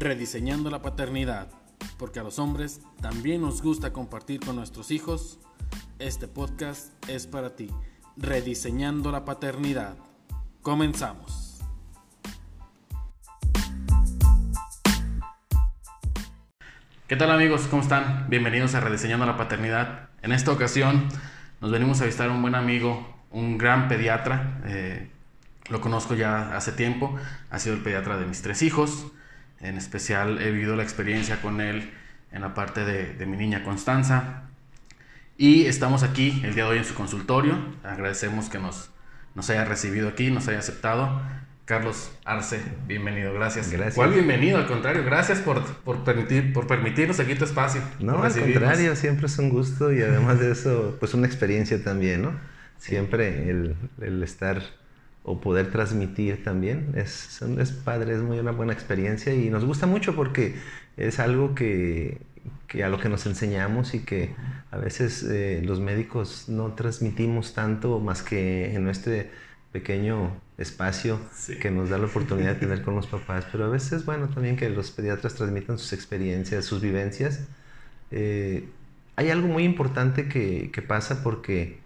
Rediseñando la paternidad, porque a los hombres también nos gusta compartir con nuestros hijos. Este podcast es para ti. Rediseñando la paternidad. Comenzamos. ¿Qué tal amigos? ¿Cómo están? Bienvenidos a Rediseñando la paternidad. En esta ocasión nos venimos a visitar un buen amigo, un gran pediatra. eh, lo conozco ya hace tiempo. Ha sido el pediatra de mis tres hijos. En especial he vivido la experiencia con él en la parte de, de mi niña Constanza. Y estamos aquí el día de hoy en su consultorio. Agradecemos que nos, nos haya recibido aquí, nos haya aceptado. Carlos Arce, bienvenido, gracias. Gracias. ¿Cuál bienvenido? Al contrario, gracias por, por, permitir, por permitirnos aquí tu espacio. No, al contrario, siempre es un gusto y además de eso, pues una experiencia también, ¿no? Siempre el, el estar o poder transmitir también es, es padre, es muy una buena experiencia y nos gusta mucho porque es algo que, que a lo que nos enseñamos y que a veces eh, los médicos no transmitimos tanto más que en este pequeño espacio Sí. que nos da la oportunidad de tener con los papás, pero a veces es bueno también que los pediatras transmitan sus experiencias, sus vivencias. Eh, hay algo muy importante que, que pasa porque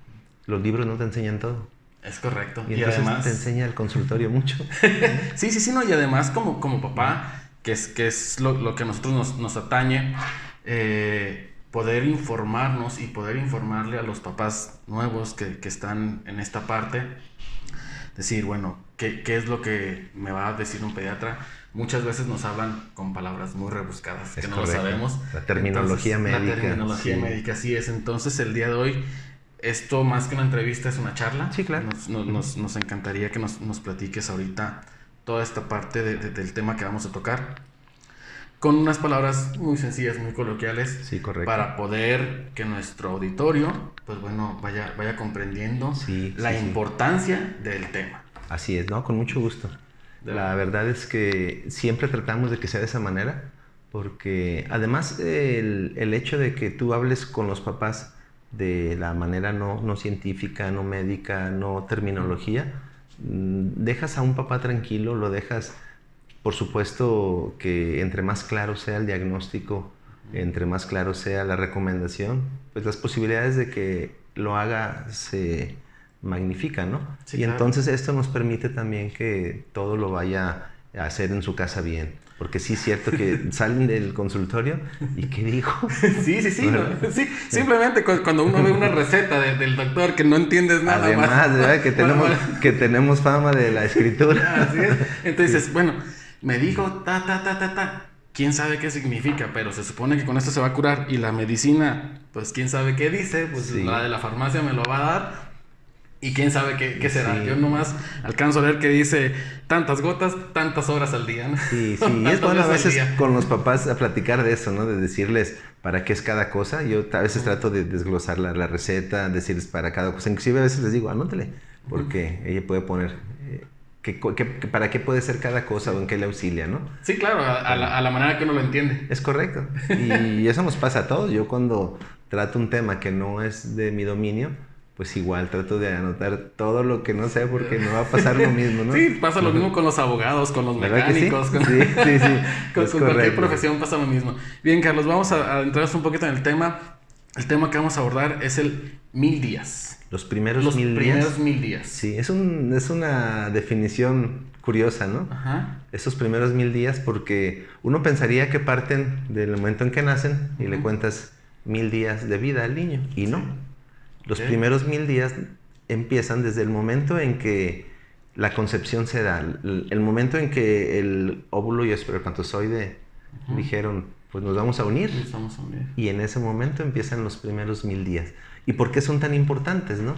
los libros no te enseñan todo. Es correcto. Y, Y, además, te enseña el consultorio mucho. sí, sí, sí, no, y además como, como papá, que es, que es lo, lo que a nosotros nos, nos atañe, eh, poder informarnos y poder informarle a los papás nuevos que, que están en esta parte, decir, bueno, ¿qué, ¿qué es lo que me va a decir un pediatra? Muchas veces nos hablan con palabras muy rebuscadas, Es que no lo sabemos. La terminología Entonces, médica, La terminología sí. médica, así es. Entonces, el día de hoy, esto más que una entrevista es una charla. Sí, claro. Nos, nos, nos- nos encantaría que nos, platiques ahorita toda esta parte de- de- del tema que vamos a tocar. Con unas palabras muy sencillas, muy coloquiales. Sí, correcto. Para poder que nuestro auditorio, pues bueno, vaya, vaya comprendiendo Sí, la sí, importancia del tema. Así es, ¿no? Con mucho gusto. La verdad es que siempre tratamos de que sea de esa manera, porque además el, el hecho de que tú hables con los papás de la manera no, no científica, no médica, no terminología, mm, dejas a un papá tranquilo, lo dejas, por supuesto que entre más claro sea el diagnóstico, entre más claro sea la recomendación, pues las posibilidades de que lo haga se magnifican, ¿no? Sí, y claro. entonces esto nos permite también que todo lo vaya a hacer en su casa bien. Porque sí es cierto que salen del consultorio y ¿qué dijo? Sí, sí, sí, no, sí. Simplemente cu- cuando uno ve una receta de- del doctor que no entiendes nada Además, más. ¿verdad? Que tenemos, que tenemos fama de la escritura. Así es. Entonces, dices, bueno, me dijo ta, ta, ta, ta, ta. ¿Quién sabe qué significa? Pero se supone que con esto se va a curar. Y la medicina, pues quién sabe qué dice. Pues Sí. la de la farmacia me lo va a dar. Y quién sabe qué, qué será. Sí. Yo nomás alcanzo a leer que dice tantas gotas, tantas horas al día. ¿no? Sí, sí, y es bueno a veces con los papás a platicar de eso, ¿no? De decirles para qué es cada cosa. Yo a veces trato de desglosar la, la receta, decirles para cada cosa. Inclusive a veces les digo, anótele, porque ella puede poner eh, que, que- que para qué puede ser cada cosa o en qué le auxilia, ¿no? Sí, claro, a, a la, a la manera que uno lo entiende. Es correcto. Y eso nos pasa a todos. Yo cuando trato un tema que no es de mi dominio, pues igual trato de anotar todo lo que no sé porque me va a pasar lo mismo, ¿no? Sí, pasa lo mismo con los abogados, con los ¿Verdad que sí? mecánicos, con, Sí, sí, sí. con- cualquier profesión pasa lo mismo. Bien, Carlos, vamos a, a entrarnos un poquito en el tema. El tema que vamos a abordar es el mil días. Los primeros Los mil primeros días. mil días. Sí, es, un, es una definición curiosa, ¿no? Ajá. Esos primeros mil días porque uno pensaría que parten del momento en que nacen y le cuentas mil días de vida al niño y no. Los primeros mil días empiezan desde el momento en que la concepción se da, el, el momento en que el óvulo y el espermatozoide dijeron, pues nos vamos a unir. Estamos a unir. Y en ese momento empiezan los primeros mil días. ¿Y por qué son tan importantes, no?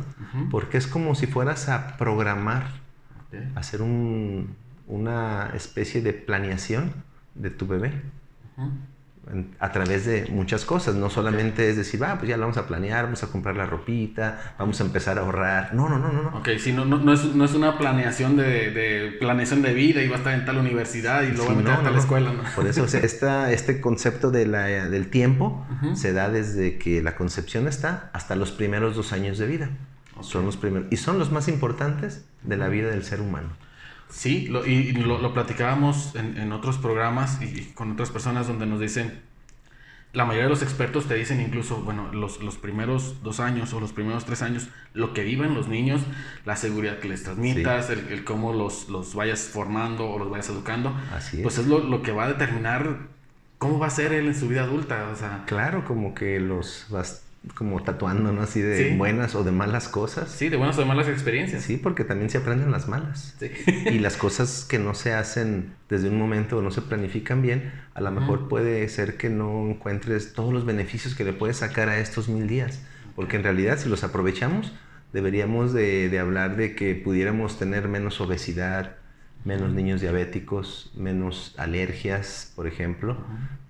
Porque es como si fueras a programar, Ok. hacer un- una especie de planeación de tu bebé en- a través de muchas cosas. No solamente es decir, ah, pues ya lo vamos a planear, vamos a comprar la ropita, vamos a empezar a ahorrar. No, no, no, no. no. Ok, sí, no, no, no, es, no es una planeación de, de planeación de vida y va a estar en tal universidad y luego Sí, va a meter no, a tal escuela. Por eso o sea, esta- este concepto de la- del tiempo se da desde que la concepción está hasta los primeros dos años de vida. Son los primeros, y son los más importantes de la vida del ser humano. Sí, lo, y, lo, platicábamos en, en, otros programas y con otras personas donde nos dicen, la mayoría de los expertos te dicen incluso, bueno, los, los primeros dos años o los primeros tres años, lo que viven los niños, la seguridad que les transmitas, el, cómo los, los vayas formando o los vayas educando, Así es. pues es lo, lo que va a determinar cómo va a ser él en su vida adulta. O sea, claro, como que los vas como tatuando, ¿no? Así de buenas o de malas cosas. Sí, de buenas o de malas experiencias. Sí, porque también se aprenden las malas. Sí. y las cosas que no se hacen desde un momento o no se planifican bien, a lo mejor puede ser que no encuentres todos los beneficios que le puedes sacar a estos mil días. Porque en realidad, si los aprovechamos, deberíamos de, de hablar de que pudiéramos tener menos obesidad, menos niños diabéticos, menos alergias, por ejemplo,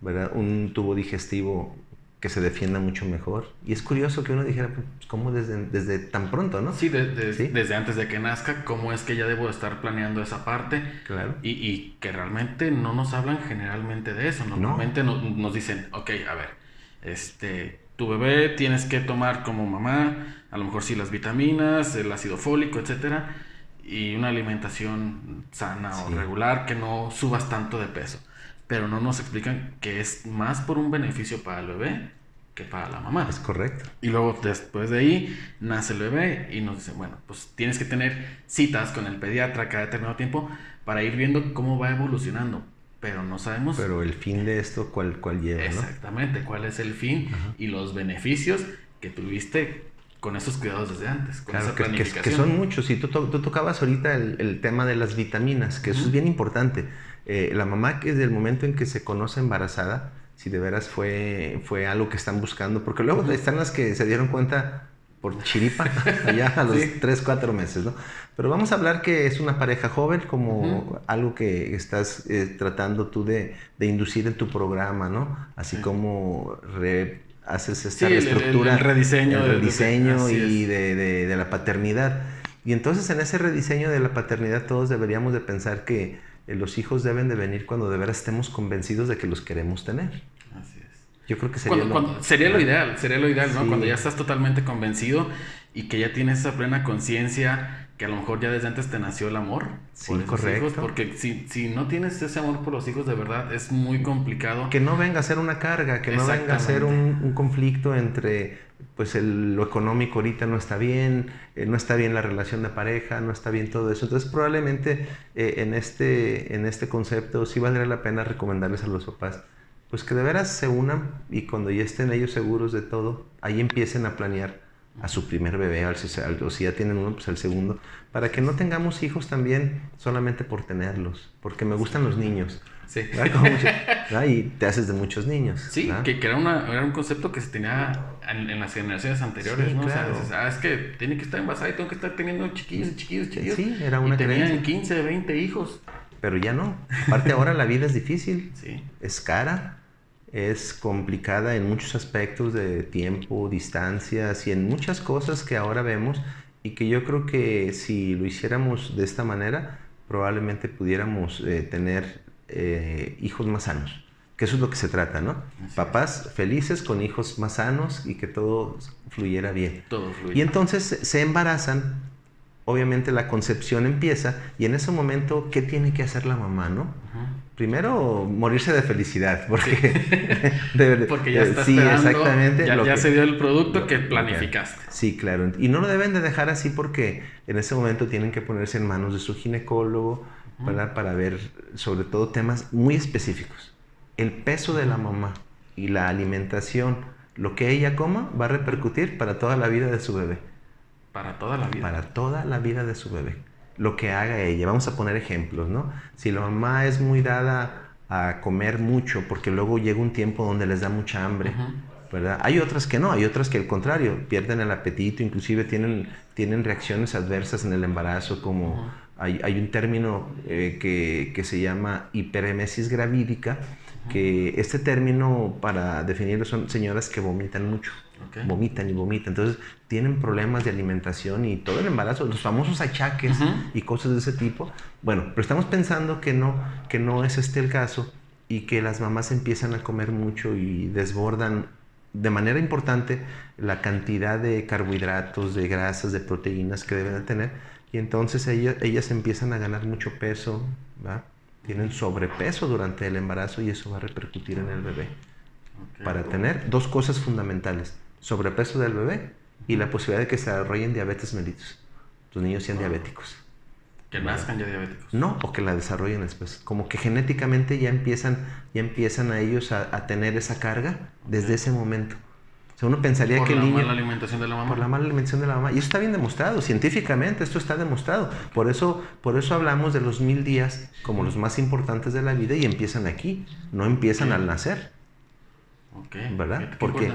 ¿verdad? Un tubo digestivo que se defienda mucho mejor. Y es curioso que uno dijera, pues, ¿cómo desde, desde tan pronto, no? Sí, desde antes de que nazca, ¿cómo es que ya debo estar planeando esa parte? Claro. Y, y que realmente no nos hablan generalmente de eso. Normalmente no. nos, dicen, ok, a ver, este, tu bebé tienes que tomar como mamá, a lo mejor sí las vitaminas, el ácido fólico, etcétera, y una alimentación sana o regular, que no subas tanto de peso pero no nos explican que es más por un beneficio para el bebé que para la mamá. Es correcto. Y luego después de ahí nace el bebé y nos dicen, bueno, pues tienes que tener citas con el pediatra cada determinado tiempo para ir viendo cómo va evolucionando. Pero no sabemos. Pero el fin de esto, ¿cuál, cuál lleva? Exactamente, cuál es el fin y los beneficios que tuviste con esos cuidados desde antes, con esa planificación. Que, que, son muchos. Y tú, tú tocabas ahorita el, el, tema de las vitaminas, que eso es bien importante eh, la mamá que desde el momento en que se conoce embarazada, si de veras fue, fue algo que están buscando, porque luego están las que se dieron cuenta por chiripa, allá a los 3, 4 meses, ¿no? Pero vamos a hablar que es una pareja joven, como algo que estás eh, tratando tú de, de, inducir en tu programa, ¿no? Así como haces esta estructura, el, rediseño, el rediseño y de, de, de la paternidad. Y entonces en ese rediseño de la paternidad todos deberíamos de pensar que los hijos deben de venir cuando de veras estemos convencidos de que los queremos tener. Así es. Yo creo que sería, lo, sería lo ideal, sería lo ideal, ¿no? Cuando ya estás totalmente convencido y que ya tienes esa plena conciencia que a lo mejor ya desde antes te nació el amor sí, correcto. porque si, si no tienes ese amor por los hijos de verdad es muy complicado. Que no venga a ser una carga, que no venga a ser un, un conflicto entre pues el, lo económico ahorita no está bien, eh, no está bien la relación de pareja, no está bien todo eso. Entonces probablemente eh, en, este, en este concepto sí valdría la pena recomendarles a los papás, pues que de veras se unan y cuando ya estén ellos seguros de todo, ahí empiecen a planear a su primer bebé, o si ya tienen uno, pues al segundo, para que no tengamos hijos también solamente por tenerlos, porque me gustan los niños. Sí. Y te haces de muchos niños. Sí, que, era, una, era un concepto que se tenía en, las generaciones anteriores, ¿no? Claro. O sea, ah, es que tiene que estar embarazada y tengo que estar teniendo chiquillos, chiquillos, chiquillos. Sí, era una y tenían 15, 20 hijos. Pero ya no. Aparte ahora la vida es difícil. Sí. Es cara es complicada en muchos aspectos de tiempo, distancias y en muchas cosas que ahora vemos y que yo creo que si lo hiciéramos de esta manera, probablemente pudiéramos eh, tener eh, hijos más sanos. Que eso es lo que se trata, ¿no? Papás felices con hijos más sanos y que todo fluyera bien. Todo Y entonces se embarazan, obviamente la concepción empieza y en ese momento, ¿qué tiene que hacer la mamá, no? Primero morirse de felicidad, porque, porque ya está sí, exactamente, ya, se dio el producto que planificaste. Sí, claro. Y no lo deben de dejar así porque en ese momento tienen que ponerse en manos de su ginecólogo para ver sobre todo temas muy específicos. El peso de la mamá y la alimentación, lo que ella coma va a repercutir para toda la vida de su bebé. Para toda la vida. Para toda la vida de su bebé lo que haga ella. Vamos a poner ejemplos, ¿no? Si la mamá es muy dada a comer mucho, porque luego llega un tiempo donde les da mucha hambre, ¿verdad? Hay otras que no, hay otras que al contrario, pierden el apetito, inclusive tienen, tienen reacciones adversas en el embarazo, como hay, hay, un término eh, que, que, se llama hiperemesis gravídica, que este término para definirlo son señoras que vomitan mucho. Vomitan y vomitan. Entonces tienen problemas de alimentación y todo el embarazo, los famosos achaques y cosas de ese tipo. Bueno, pero estamos pensando que no, que no es este el caso y que las mamás empiezan a comer mucho y desbordan de manera importante la cantidad de carbohidratos, de grasas, de proteínas que deben de tener. Y entonces ellas, ellas empiezan a ganar mucho peso, ¿va? Tienen sobrepeso durante el embarazo y eso va a repercutir en el bebé. Para tener dos cosas fundamentales, sobrepeso del bebé y la posibilidad de que se desarrollen diabetes mellitus. Los niños sean diabéticos. Que nazcan ya diabéticos. No, o que la desarrollen después. Como que genéticamente ya empiezan, ya empiezan a ellos a, tener esa carga desde ese momento. O sea, uno pensaría que el niño... Por la mala alimentación de la mamá. Por la mala alimentación de la mamá. Y eso está bien demostrado, científicamente, esto está demostrado. Por eso, por eso hablamos de los mil días como los más importantes de la vida y empiezan aquí, no empiezan al nacer. Ok. ¿Verdad? Qué, porque,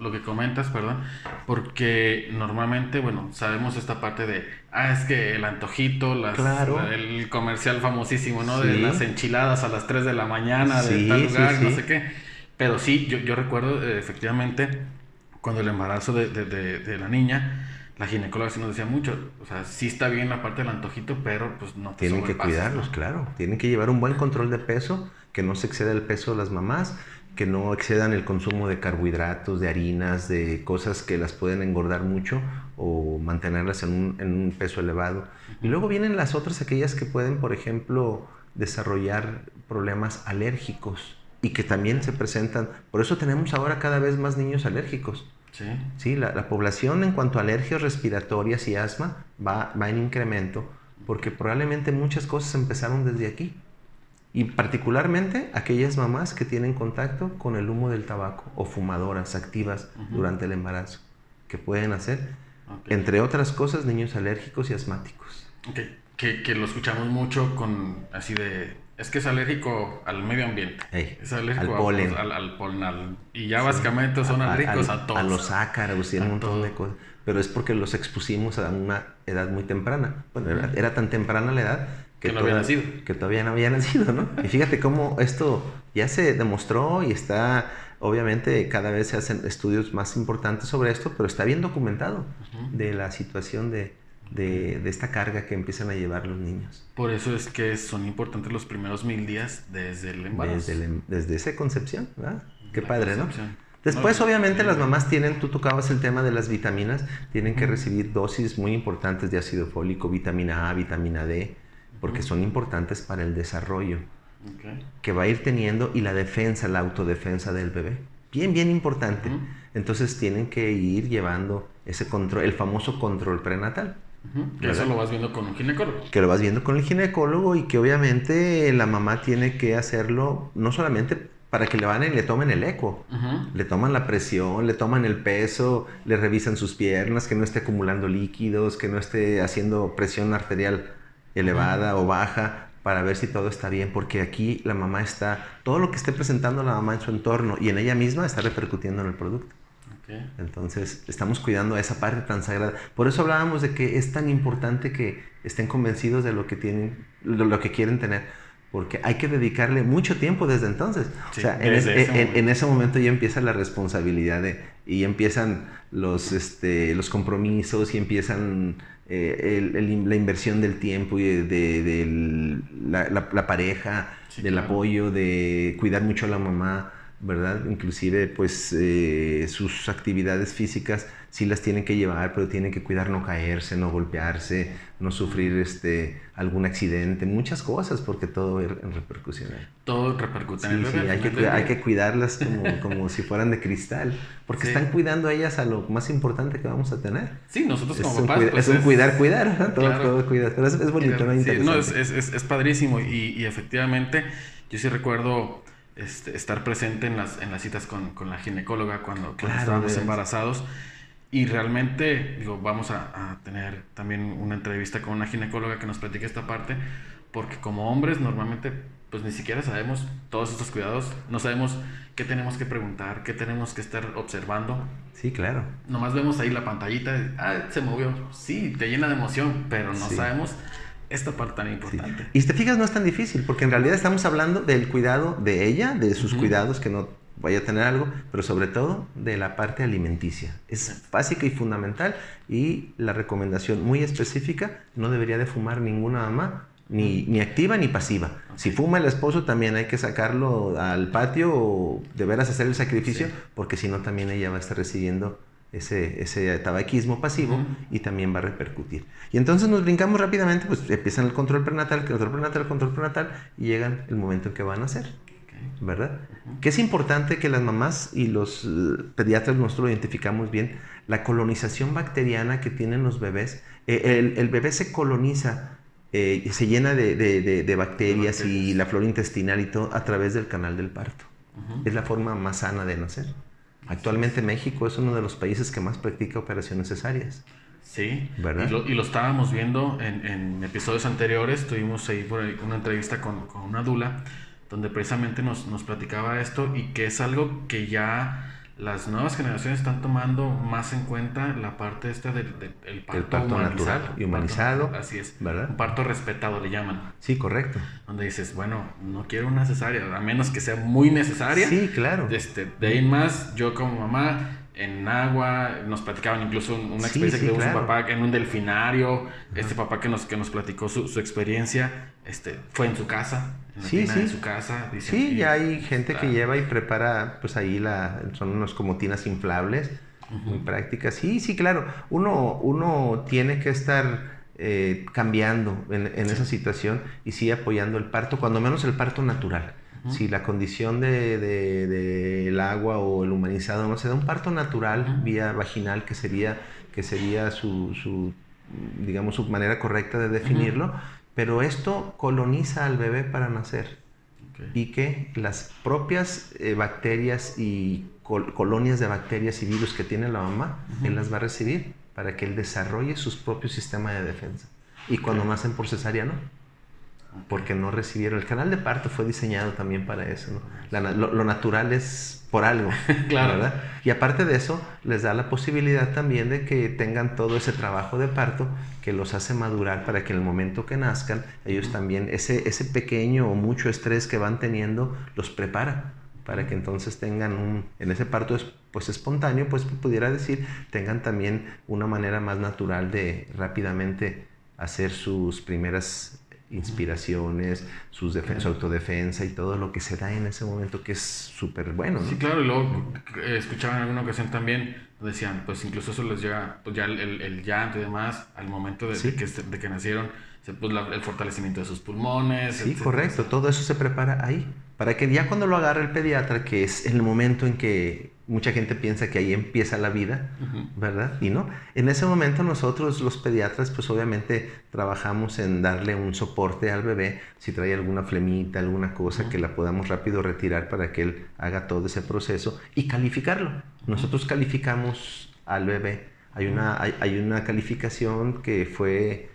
lo, que comentas, perdón, porque normalmente, bueno, sabemos esta parte de, ah, es que el antojito, las, el comercial famosísimo, ¿no? De las enchiladas a las 3 de la mañana, de tal lugar, no sé qué. Pero sí, yo, yo recuerdo eh, efectivamente cuando el embarazo de, de, de, la niña, la ginecóloga sí nos decía mucho, o sea, sí está bien la parte del antojito, pero pues no te Tienen que cuidarlos, claro. Tienen que llevar un buen control de peso, que no se exceda el peso de las mamás que no excedan el consumo de carbohidratos, de harinas, de cosas que las pueden engordar mucho o mantenerlas en un, en un peso elevado. Y luego vienen las otras, aquellas que pueden, por ejemplo, desarrollar problemas alérgicos y que también se presentan. Por eso tenemos ahora cada vez más niños alérgicos. Sí. sí la, la, población en cuanto a alergias respiratorias y asma va, va en incremento porque probablemente muchas cosas empezaron desde aquí. Y particularmente aquellas mamás que tienen contacto con el humo del tabaco o fumadoras activas durante el embarazo, que pueden hacer, entre otras cosas, niños alérgicos y asmáticos. Okay. Que, que, lo escuchamos mucho con así de... Es que es alérgico al medio ambiente. es alérgico al polen. al, polen y ya básicamente son alérgicos a, todos. A los ácaros y un montón de cosas. Pero es porque los expusimos a una edad muy temprana. Bueno, era tan temprana la edad que, no había nacido. Que todavía no había nacido, ¿no? Y fíjate cómo esto ya se demostró y está, obviamente cada vez se hacen estudios más importantes sobre esto, pero está bien documentado de la situación de, de, de, esta carga que empiezan a llevar los niños. Por eso es que son importantes los primeros mil días desde el embarazo. Desde, em, desde esa concepción, ¿verdad? Qué padre, ¿no? Después, obviamente, las mamás tienen, tú tocabas el tema de las vitaminas, tienen que recibir dosis muy importantes de ácido fólico, vitamina A, vitamina D, porque son importantes para el desarrollo que va a ir teniendo y la defensa, la autodefensa del bebé. Bien, bien importante. Entonces tienen que ir llevando ese control, el famoso control prenatal. Que eso lo vas viendo con un ginecólogo. Que lo vas viendo con el ginecólogo y que obviamente la mamá tiene que hacerlo no solamente para que le van y le tomen el eco. Le toman la presión, le toman el peso, le revisan sus piernas, que no esté acumulando líquidos, que no esté haciendo presión arterial elevada o baja para ver si todo está bien, porque aquí la mamá está, todo lo que esté presentando la mamá en su entorno y en ella misma está repercutiendo en el producto. Entonces, estamos cuidando esa parte tan sagrada. Por eso hablábamos de que es tan importante que estén convencidos de lo que tienen, de lo que quieren tener, porque hay que dedicarle mucho tiempo desde entonces. o sea, en, ese momento ya empieza la responsabilidad de, y empiezan los, este, los compromisos y empiezan eh, la inversión del tiempo y de, la, pareja, del apoyo, de cuidar mucho a la mamá, ¿verdad? Inclusive, pues, eh, sus actividades físicas sí las tienen que llevar, pero tienen que cuidar no caerse, no golpearse, no sufrir este, algún accidente, muchas cosas, porque todo en repercusión. Todo repercute en el Sí, hay que, hay que cuidarlas como, como si fueran de cristal, porque están cuidando a ellas a lo más importante que vamos a tener. Sí, nosotros como papás. Pues, es un cuidar, cuidar, todo, todo cuidar. Pero es, bonito, ¿no? no, es, es, es, padrísimo y, y, efectivamente yo sí recuerdo este, estar presente en las, en las citas con, con la ginecóloga cuando, cuando estábamos embarazados. Y realmente, digo, vamos a, tener también una entrevista con una ginecóloga que nos platique esta parte, porque como hombres normalmente pues ni siquiera sabemos todos estos cuidados, no sabemos qué tenemos que preguntar, qué tenemos que estar observando. Sí, claro. Nomás vemos ahí la pantallita, ah, se movió, sí, te llena de emoción, pero no sabemos esta parte tan importante. Y si te fijas, no es tan difícil, porque en realidad estamos hablando del cuidado de ella, de sus cuidados que no vaya a tener algo, pero sobre todo de la parte alimenticia. Es básica y fundamental y la recomendación muy específica, no debería de fumar ninguna mamá, ni, ni activa ni pasiva. Si fuma el esposo también hay que sacarlo al patio o de veras hacer el sacrificio, porque si no también ella va a estar recibiendo ese, ese tabaquismo pasivo y también va a repercutir. Y entonces nos brincamos rápidamente, pues empiezan el control prenatal, el control prenatal, el control prenatal y llegan el momento en que van a nacer. ¿Verdad? Que es importante que las mamás y los eh, pediatras nosotros lo identificamos bien, la colonización bacteriana que tienen los bebés, eh, el, bebé se coloniza, eh, se llena de, bacterias y la flora intestinal y todo a través del canal del parto. Es la forma más sana de nacer. Actualmente México es uno de los países que más practica operaciones cesáreas. Sí, ¿verdad? Y lo, estábamos viendo en, episodios anteriores, tuvimos ahí por una entrevista con, con una dula, donde precisamente nos, nos platicaba esto y que es algo que ya las nuevas generaciones están tomando más en cuenta la parte esta del, parto, el parto natural y humanizado. así es. ¿verdad? Un parto respetado le llaman. Sí, correcto. Donde dices, bueno, no quiero una cesárea, a menos que sea muy necesaria. Sí, claro. Este, de ahí más, yo como mamá, en agua, nos platicaban incluso una experiencia que tuvo su papá en un delfinario, este papá que nos, que nos platicó su, su experiencia, este, fue en su casa, en la sí, sí. de su casa. sí, ya hay gente que lleva y prepara, pues ahí la, son unos como tinas inflables, muy prácticas. Sí, sí, claro, uno, uno tiene que estar eh, cambiando en, en esa situación y sí apoyando el parto, cuando menos el parto natural. Si la condición del de, de, agua o el humanizado no se da un parto natural vía vaginal, que sería, que sería su, su, digamos, su manera correcta de definirlo, pero esto coloniza al bebé para nacer. Y que las propias eh, bacterias y colonias de bacterias y virus que tiene la mamá, él las va a recibir para que él desarrolle sus propios sistemas de defensa. Y cuando nacen por cesárea, no porque no recibieron. El canal de parto fue diseñado también para eso. lo, natural es por algo. claro. ¿verdad? Y aparte de eso, les da la posibilidad también de que tengan todo ese trabajo de parto que los hace madurar para que en el momento que nazcan, ellos también, ese, ese pequeño o mucho estrés que van teniendo, los prepara para que entonces tengan un, en ese parto pues espontáneo, pues pudiera decir, tengan también una manera más natural de rápidamente hacer sus primeras inspiraciones, sus su autodefensa y todo lo que se da en ese momento que es súper bueno. Sí, claro, y luego eh, escuchaba en alguna ocasión también, decían, pues incluso eso les llega, pues ya el, el llanto y demás, al momento de, que, de que nacieron, pues el fortalecimiento de sus pulmones. Sí, correcto, todo eso se prepara ahí, para que ya cuando lo agarre el pediatra, que es el momento en que mucha gente piensa que ahí empieza la vida, ¿verdad? Y no, en ese momento nosotros los pediatras pues obviamente trabajamos en darle un soporte al bebé, si trae alguna flemita, alguna cosa que la podamos rápido retirar para que él haga todo ese proceso y calificarlo. Nosotros calificamos al bebé. Hay una, hay una calificación que fue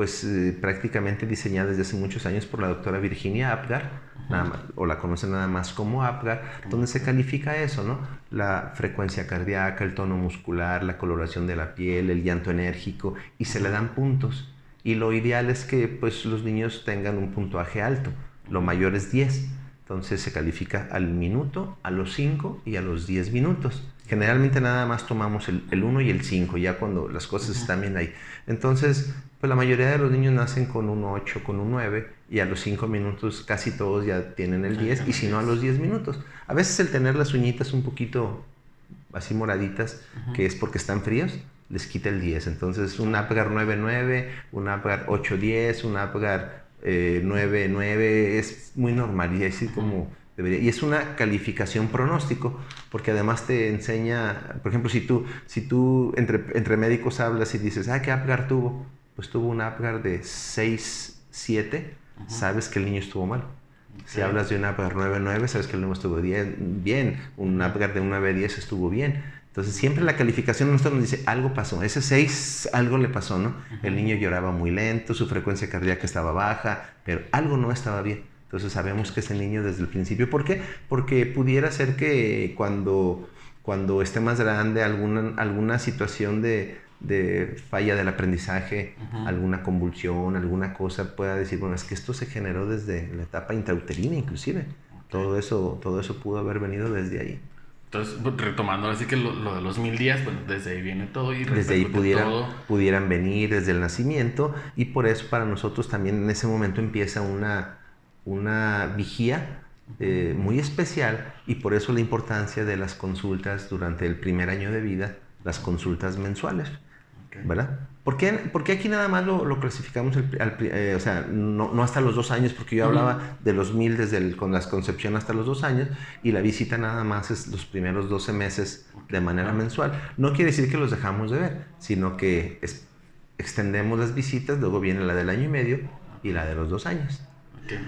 pues eh, prácticamente diseñada desde hace muchos años por la doctora Virginia Apgar, o la conocen nada más como Apgar, donde se califica eso, ¿no? La frecuencia cardíaca, el tono muscular, la coloración de la piel, el llanto enérgico, y se le dan puntos. Y lo ideal es que pues los niños tengan un puntuaje alto, lo mayor es 10. Entonces se califica al minuto, a los 5 y a los 10 minutos. Generalmente nada más tomamos el, 1 y el 5, ya cuando las cosas están bien ahí. Entonces, pues la mayoría de los niños nacen con un 8, con un 9, y a los 5 minutos casi todos ya tienen el 10, y si no a los 10 minutos. A veces el tener las uñitas un poquito así moraditas, que es porque están fríos, les quita el 10. Entonces, un Apgar 9-9, un Apgar 8-10, un Apgar 9-9 eh, es muy normal y así como debería. Y es una calificación pronóstico, porque además te enseña, por ejemplo, si tú, si tú entre, entre médicos hablas y dices, ah, ¿qué Apgar tuvo? Pues tuvo un Apgar de 6, 7, sabes que el niño estuvo mal. Si hablas de un Apgar 9-9, sabes que el niño estuvo bien, bien. Un Apgar de un 9-10 estuvo bien. Entonces siempre la calificación nuestra nos dice algo pasó, ese 6 algo le pasó, ¿no? El niño lloraba muy lento, su frecuencia cardíaca estaba baja, pero algo no estaba bien. Entonces sabemos que ese niño desde el principio, ¿por qué? Porque pudiera ser que cuando, cuando esté más grande alguna, alguna situación de, de falla del aprendizaje, alguna convulsión, alguna cosa, pueda decir, bueno, es que esto se generó desde la etapa intrauterina inclusive. Todo, eso, todo eso pudo haber venido desde ahí. Entonces, pues, retomando así que lo, de los mil días, pues desde ahí viene todo y desde ahí pudieran, pudieran venir desde el nacimiento y por eso para nosotros también en ese momento empieza una, una vigía eh, muy especial y por eso la importancia de las consultas durante el primer año de vida las consultas mensuales, ¿verdad? ¿Por qué, aquí nada más lo, clasificamos, eh, o sea, no, hasta los dos años, porque yo hablaba de los mil desde el, con la concepción hasta los dos años, y la visita nada más es los primeros 12 meses de manera mensual. No quiere decir que los dejamos de ver, sino que extendemos las visitas, luego viene la del año y medio y la de los dos años.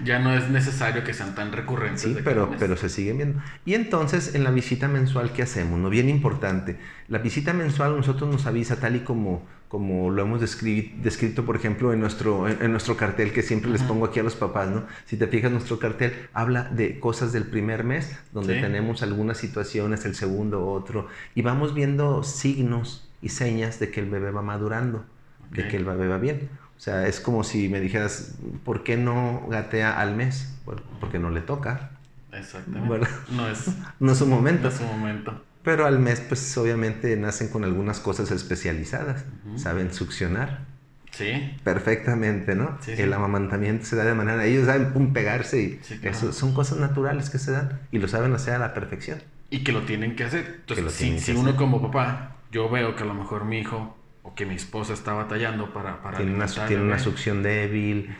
Ya no es necesario que sean tan recurrentes. Sí, pero, pero se siguen viendo. Y entonces, en la visita mensual, ¿qué hacemos? No, bien importante. La visita mensual nosotros nos avisa tal y como, como lo hemos descrito, por ejemplo, en nuestro, en, nuestro cartel que siempre les pongo aquí a los papás, ¿no? Si te fijas, nuestro cartel habla de cosas del primer mes, donde tenemos algunas situaciones, el segundo, otro, y vamos viendo signos y señas de que el bebé va madurando, de que el bebé va bien. O sea, es como si me dijeras, ¿por qué no gatea al mes? Bueno, porque no le toca. Exactamente. no, es, no es su momento. No es su momento. Pero al mes, pues obviamente nacen con algunas cosas especializadas. Saben succionar. Sí. Perfectamente, ¿no? El amamantamiento se da de manera. Ellos saben pum, pegarse y eso son cosas naturales que se dan y lo saben hacer a la perfección. Y que lo tienen que hacer. Entonces, si, uno como papá, yo veo que a lo mejor mi hijo o que mi esposa está batallando para... para tiene, una, tiene una succión débil,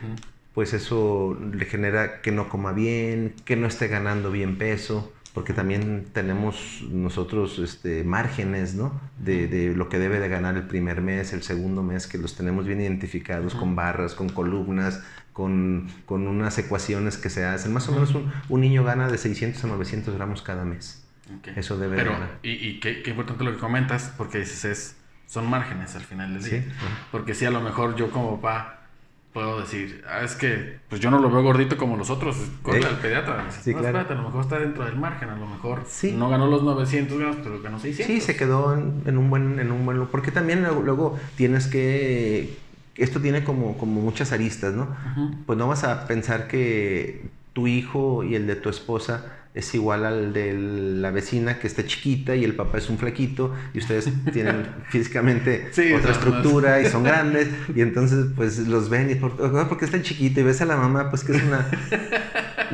pues eso le genera que no coma bien, que no esté ganando bien peso, porque también tenemos nosotros este, márgenes ¿no? de, de, lo que debe de ganar el primer mes, el segundo mes, que los tenemos bien identificados con barras, con columnas, con, con, unas ecuaciones que se hacen. Más o menos un, un, niño gana de 600 a 900 gramos cada mes. Eso debe Pero, de ganar. Y, y qué, qué importante lo que comentas, porque dices es son márgenes al final del día. Porque si a lo mejor yo como papá puedo decir, ah, es que pues yo no lo veo gordito como los otros, corta al pediatra. Sí, no, espérate, a lo mejor está dentro del margen, a lo mejor no ganó los 900 gramos, pero ganó 600. Sí, se quedó en, un buen en un buen porque también luego, tienes que esto tiene como, como muchas aristas, ¿no? Pues no vas a pensar que tu hijo y el de tu esposa es igual al de la vecina que está chiquita y el papá es un flaquito y ustedes tienen físicamente otra estructura y son grandes y entonces pues los ven y por, porque están chiquito y ves a la mamá pues que es una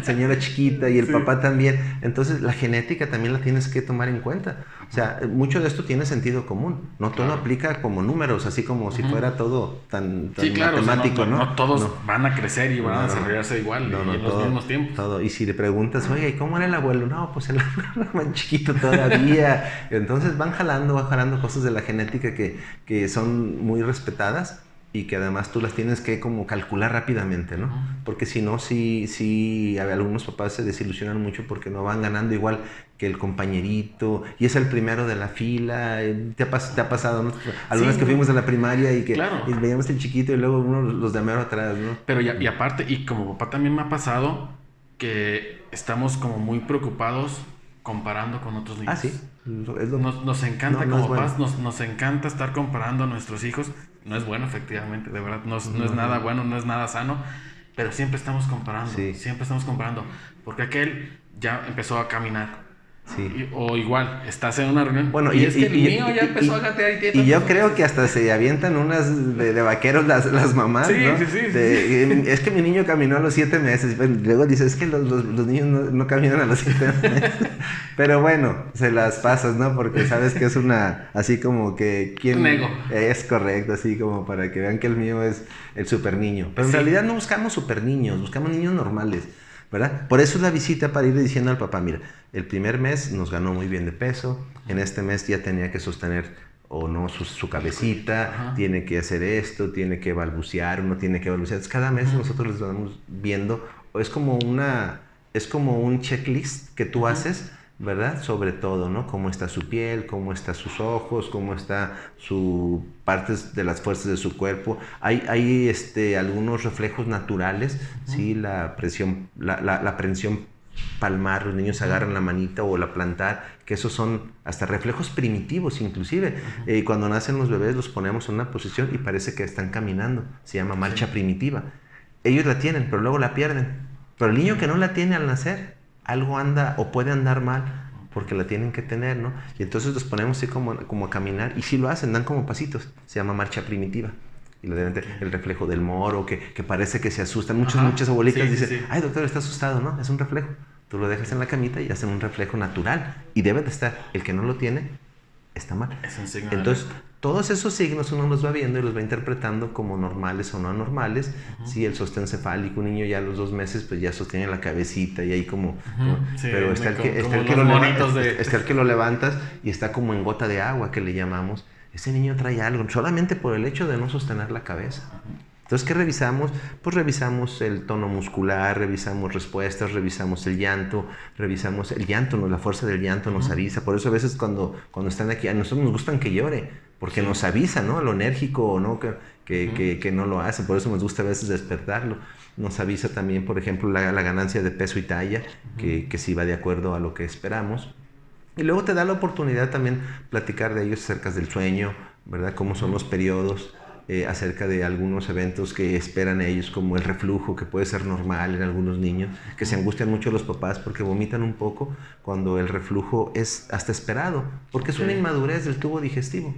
señora chiquita y el papá también. Entonces la genética también la tienes que tomar en cuenta. O sea, mucho de esto tiene sentido común. No todo aplica como números, así como si fuera todo tan, matemático, no, no, todos van a crecer y van a desarrollarse igual y en los mismos tiempos. Todo. Y si le preguntas, oye, ¿y cómo era el abuelo? No, pues el abuelo más chiquito todavía. Entonces van jalando, van jalando cosas de la genética que, que son muy respetadas y que además tú las tienes que como calcular rápidamente, ¿no? Porque si no, sí, sí, algunos papás se desilusionan mucho porque no van ganando igual que el compañerito y es el primero de la fila. Eh, te ha, te ha pasado, ¿no? Algunas que fuimos a la primaria y que veíamos el chiquito y luego uno los de mero atrás, ¿no? Pero y, y aparte, y como papá también me ha pasado que estamos como muy preocupados comparando con otros niños. Ah, sí. Nos, nos, encanta como papás, nos, nos encanta estar comparando a nuestros hijos no es bueno, efectivamente, de verdad, no, es, nada bueno, no es nada sano, pero siempre estamos comparando, siempre estamos comparando, porque aquel ya empezó a caminar, o igual, estás en una reunión. Bueno, y, es que el mío ya empezó a gatear y Y yo creo que hasta se avientan unas de, vaqueros las, las mamás. Sí, sí, sí, Es que mi niño caminó a los siete meses. Luego dice, es que los, los, niños no, caminan a los siete meses. Pero bueno, se las pasas, ¿no? Porque sabes que es una. Así como que. ¿quién Es correcto, así como para que vean que el mío es el super niño. Pero en realidad no buscamos super niños, buscamos niños normales. ¿Verdad? Por eso es la visita para ir diciendo al papá, mira, el primer mes nos ganó muy bien de peso, en este mes ya tenía que sostener o no su, cabecita, tiene que hacer esto, tiene que balbucear, uno tiene que balbucear. cada mes nosotros les vamos viendo, es como una, es como un checklist que tú haces ¿verdad? Sobre todo, ¿no? Cómo está su piel, cómo están sus ojos, cómo está su partes de las fuerzas de su cuerpo. Hay, hay este, algunos reflejos naturales, ¿sí? La presión, la, la, prensión palmar, los niños agarran la manita o la plantar, que esos son hasta reflejos primitivos inclusive. y eh, cuando nacen los bebés los ponemos en una posición y parece que están caminando, se llama marcha primitiva. Ellos la tienen, pero luego la pierden. Pero el niño que no la tiene al nacer, algo anda o puede andar mal porque la tienen que tener, ¿no? Y entonces los ponemos así como, como a caminar y si lo hacen, dan como pasitos. Se llama marcha primitiva. Y el reflejo del moro, que, que parece que se asustan. Muchas, muchas abuelitas dicen, ay doctor, está asustado, ¿no? Es un reflejo. Tú lo dejas en la camita y hacen un reflejo natural. Y debe de estar. El que no lo tiene, está mal. Es un signo Entonces. Todos esos signos uno los va viendo y los va interpretando como normales o no normales. Si el sostén cefálico, un niño ya a los dos meses, pues ya sostiene la cabecita y ahí como... como- Sí, pero está el, como- que, está, como el que los lo leva- monitos de- está el que lo levantas y está como en gota de agua, que le llamamos. Ese niño trae algo, solamente por el hecho de no sostener la cabeza. Entonces, ¿qué revisamos? Pues revisamos el tono muscular, revisamos respuestas, revisamos el llanto, revisamos el llanto, ¿no? la fuerza del llanto nos avisa. Por eso a veces cuando, cuando están aquí, a nosotros nos gustan que llore, porque nos avisa, ¿no? Lo enérgico o no, que, que, que, que no lo hace. Por eso nos gusta a veces despertarlo. Nos avisa también, por ejemplo, la, la ganancia de peso y talla, que, que sí va de acuerdo a lo que esperamos. Y luego te da la oportunidad también platicar de ellos acerca del sueño, ¿verdad? Cómo son los periodos, eh, acerca de algunos eventos que esperan ellos, como el reflujo, que puede ser normal en algunos niños, que se angustian mucho los papás porque vomitan un poco cuando el reflujo es hasta esperado, porque es una inmadurez del tubo digestivo.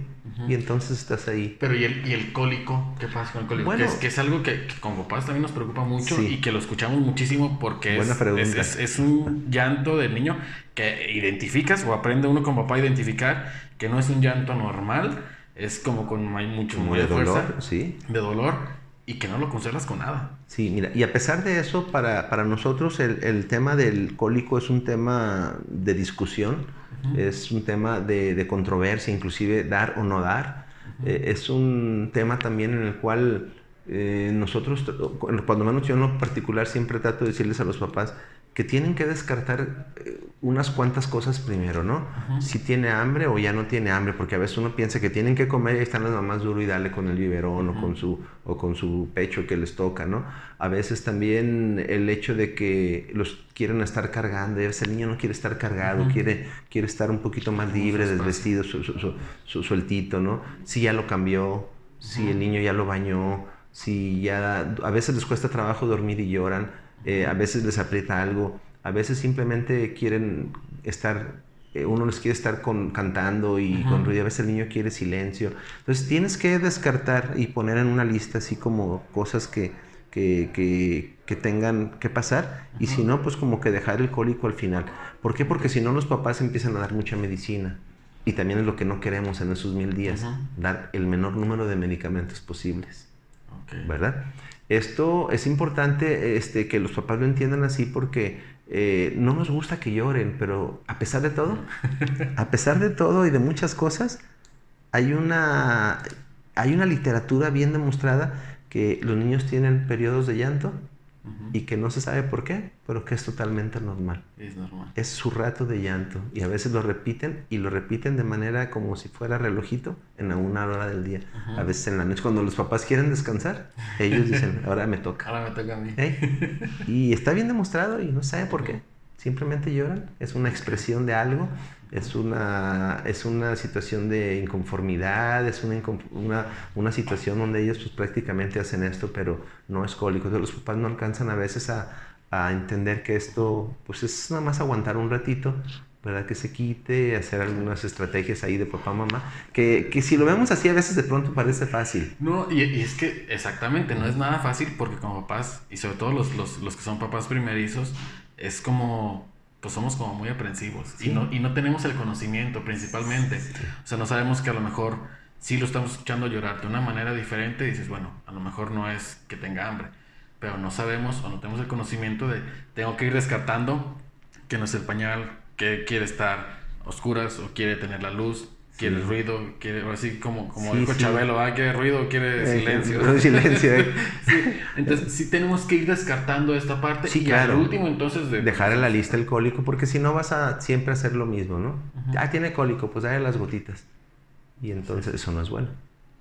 Y entonces estás ahí. Pero ¿y el, y el cólico? ¿Qué pasa con el cólico? Bueno. que, es, que es algo que, que como papás también nos preocupa mucho Sí. y que lo escuchamos muchísimo porque Buena es, es, es- es un llanto del niño que identificas o aprende uno como papá a identificar que no es un llanto normal, es como con hay mucho muy de fuerza, dolor, sí. de dolor y que no lo conservas con nada. Sí, mira, y a pesar de eso, para, para nosotros el, el tema del cólico es un tema de discusión, es un tema de, de controversia, inclusive dar o no dar. Eh, es un tema también en el cual eh, nosotros, cuando menos yo en lo particular, siempre trato de decirles a los papás que tienen que descartar eh, unas cuantas cosas primero, ¿no? Si tiene hambre o ya no tiene hambre, porque a veces uno piensa que tienen que comer y ahí están las mamás duro y dale con el biberón o, con su, o con su pecho que les toca, ¿no? A veces también el hecho de que los quieren estar cargando, y a veces el niño no quiere estar cargado, quiere, quiere estar un poquito más libre, desvestido, su- su- sueltito, ¿no? Si ya lo cambió, si el niño ya lo bañó, si ya... A veces les cuesta trabajo dormir y lloran, eh, a veces les aprieta algo, a veces simplemente quieren estar, eh, uno les quiere estar con, cantando y con ruido, a veces el niño quiere silencio. Entonces tienes que descartar y poner en una lista así como cosas que, que, que, que tengan que pasar y si no, pues como que dejar el cólico al final. ¿Por qué? Porque si no los papás empiezan a dar mucha medicina. Y también es lo que no queremos en esos mil días, dar el menor número de medicamentos posibles. ¿verdad? Esto es importante este, que los papás lo entiendan así porque eh, no nos gusta que lloren, pero a pesar de todo, a pesar de todo y de muchas cosas, hay una, hay una literatura bien demostrada que los niños tienen periodos de llanto Y que no se sabe por qué, pero que es totalmente normal. Es normal. Es su rato de llanto y a veces lo repiten y lo repiten de manera como si fuera relojito en alguna hora del día. A veces en la noche cuando los papás quieren descansar, ellos dicen, ahora me toca. Ahora me toca a mí. ¿Eh? Y está bien demostrado y no sabe por qué. Simplemente lloran, es una expresión de algo, es una, es una situación de inconformidad, es una, una, una situación donde ellos pues, prácticamente hacen esto, pero no es cólico. Entonces, los papás no alcanzan a veces a, a entender que esto pues es nada más aguantar un ratito, ¿verdad? Que se quite, hacer algunas estrategias ahí de papá, mamá, que, que si lo vemos así a veces de pronto parece fácil. No, y, y es que exactamente, no es nada fácil porque como papás, y sobre todo los, los, los que son papás primerizos, es como, pues somos como muy aprensivos y, Sí. no, y no tenemos el conocimiento principalmente. O sea, no sabemos que a lo mejor si lo estamos escuchando llorar de una manera diferente, dices, bueno, a lo mejor no es que tenga hambre, pero no sabemos o no tenemos el conocimiento de, tengo que ir descartando que no es el pañal, que quiere estar a oscuras o quiere tener la luz. Quiere Sí. ruido, quiere, así como, como Sí, dijo sí. Chabelo, ah, quiere ruido, quiere Eh, silencio. silencio, eh. Entonces sí tenemos que ir descartando esta parte Sí, y claro. al último entonces de dejar en la lista el cólico, porque si no vas a siempre hacer lo mismo, ¿no? Ujú. Ah, tiene cólico, pues dale las gotitas. Y entonces eso no es bueno.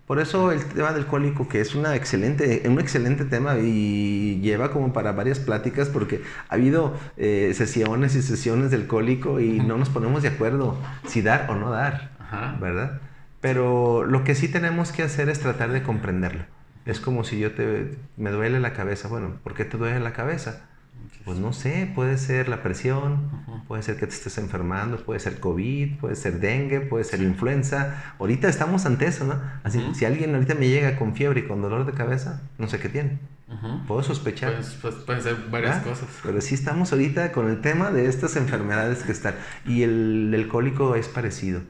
Por eso el tema del cólico, que es una excelente, un excelente tema y lleva como para varias pláticas, porque ha habido eh, sesiones y sesiones del cólico y no nos ponemos de acuerdo si dar o no dar, Ajá. ¿verdad? Pero lo que sí tenemos que hacer es tratar de comprenderlo. Es como si yo te, me duele la cabeza. Bueno, ¿por qué te duele la cabeza? Pues no sé, puede ser la presión, puede ser que te estés enfermando, puede ser COVID, puede ser dengue, puede ser influenza. Ahorita estamos ante eso, ¿no? Así, si alguien ahorita me llega con fiebre y con dolor de cabeza, no sé qué tiene. Puedo sospechar. Pues, pues pueden ser varias ¿verdad? cosas. Pero sí estamos ahorita con el tema de estas enfermedades que están. Y el, el cólico es parecido.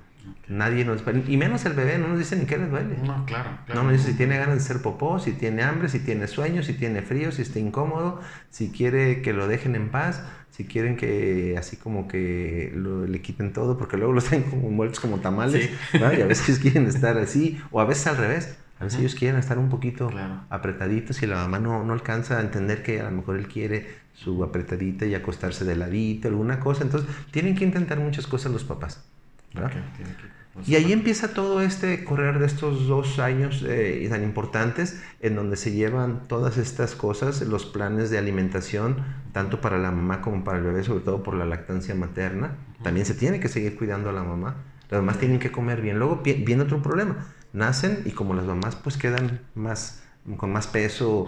Nadie nos... Y menos el bebé, no nos dice ni qué le duele. No, claro. No nos dice si tiene ganas de hacer popó, si tiene hambre, si tiene sueño, si tiene frío, si está incómodo, si quiere que lo dejen en paz, si quieren que así como que le quiten todo, porque luego los traen como muertos como tamales, y a veces quieren estar así, o a veces al revés. A veces ellos quieren estar un poquito apretaditos y la mamá no, no alcanza a entender que a lo mejor él quiere su apretadita y acostarse de ladito, alguna cosa. Entonces, tienen que intentar muchas cosas los papás. Y ahí empieza todo este correr de estos dos años eh, tan importantes en donde se llevan todas estas cosas, los planes de alimentación, tanto para la mamá como para el bebé, sobre todo por la lactancia materna. También se tiene que seguir cuidando a la mamá. Las mamás tienen que comer bien. Luego viene otro problema nacen y como las mamás pues quedan más con más peso,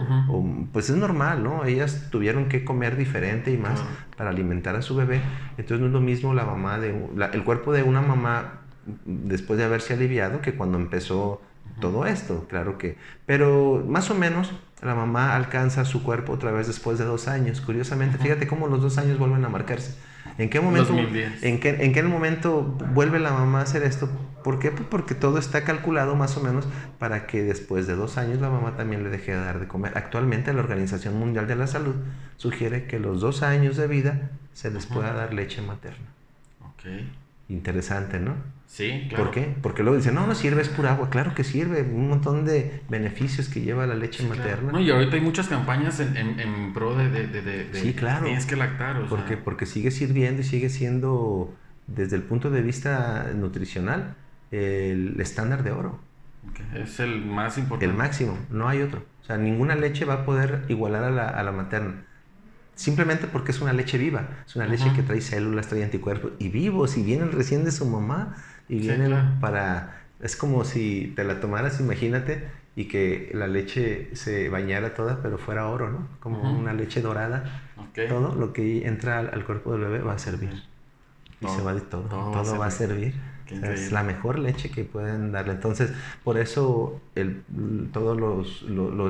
pues es normal, ¿no? Ellas tuvieron que comer diferente y más para alimentar a su bebé. Entonces no es lo mismo la mamá de el cuerpo de una mamá después de haberse aliviado que cuando empezó todo esto, claro que. Pero más o menos la mamá alcanza su cuerpo otra vez después de dos años. Curiosamente, fíjate cómo los dos años vuelven a marcarse. ¿En qué momento, ¿en qué, en qué momento vuelve la mamá a hacer esto? ¿Por qué? Pues porque todo está calculado más o menos para que después de dos años la mamá también le deje de dar de comer. Actualmente la Organización Mundial de la Salud sugiere que los dos años de vida se les pueda dar leche materna. Ok. Interesante, ¿no? Sí, claro. ¿Por qué? Porque luego dicen, no, no sirve, es pura agua. Claro que sirve, un montón de beneficios que lleva la leche materna. No, y ahorita hay muchas campañas en, en, pro de, de, de, Sí, claro. Tienes que lactar, o porque, Porque sigue sirviendo y sigue siendo, desde el punto de vista nutricional, el estándar de oro. Es el más importante. El máximo, no hay otro. O sea, ninguna leche va a poder igualar a la, a la materna. Simplemente porque es una leche viva, es una leche que trae células, trae anticuerpos y vivos y vienen recién de su mamá y vienen para... Es como si te la tomaras, imagínate, y que la leche se bañara toda, pero fuera oro, ¿no? Como una leche dorada. Todo lo que entra al, cuerpo del bebé va a servir. y se va de todo. Todo, va a servir es la mejor leche que pueden darle. Entonces, por eso el, todas los,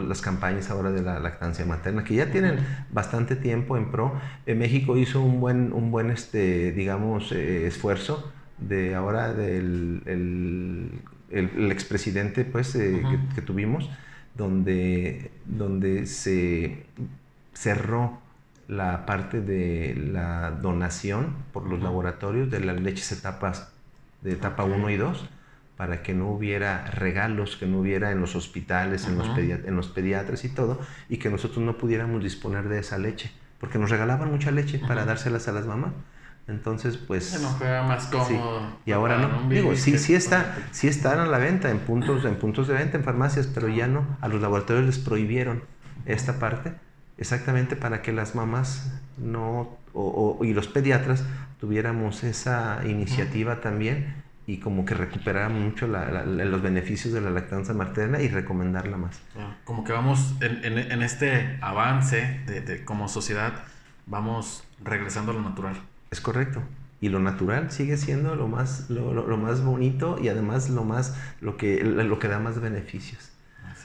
las campañas ahora de la lactancia materna, que ya tienen bastante tiempo en pro, en México hizo un buen, un buen este, digamos, eh, esfuerzo de ahora del el, el, expresidente pues, eh, que, que, tuvimos, donde, donde se cerró la parte de la donación por los laboratorios de las leches etapas de etapa 1 y 2 para que no hubiera regalos, que no hubiera en los hospitales, en, los en los pediatras y todo, y que nosotros no pudiéramos disponer de esa leche, porque nos regalaban mucha leche para dárselas a las mamás. Entonces, pues... Se nos más cómodo. Y ahora no. Digo, sí, sí, está, sí están a la venta en puntos, en puntos de venta, en farmacias, pero ya no. A los laboratorios les prohibieron esta parte, exactamente para que las mamás no, o, y los pediatras tuviéramos esa iniciativa también y como que recuperáramos mucho los beneficios de la lactancia materna y recomendarla más. Como que vamos en, en, este avance de, como sociedad, vamos regresando a lo natural. Es correcto. Y lo natural sigue siendo lo más, lo, lo, más bonito y además lo, más, lo, que, lo que da más beneficios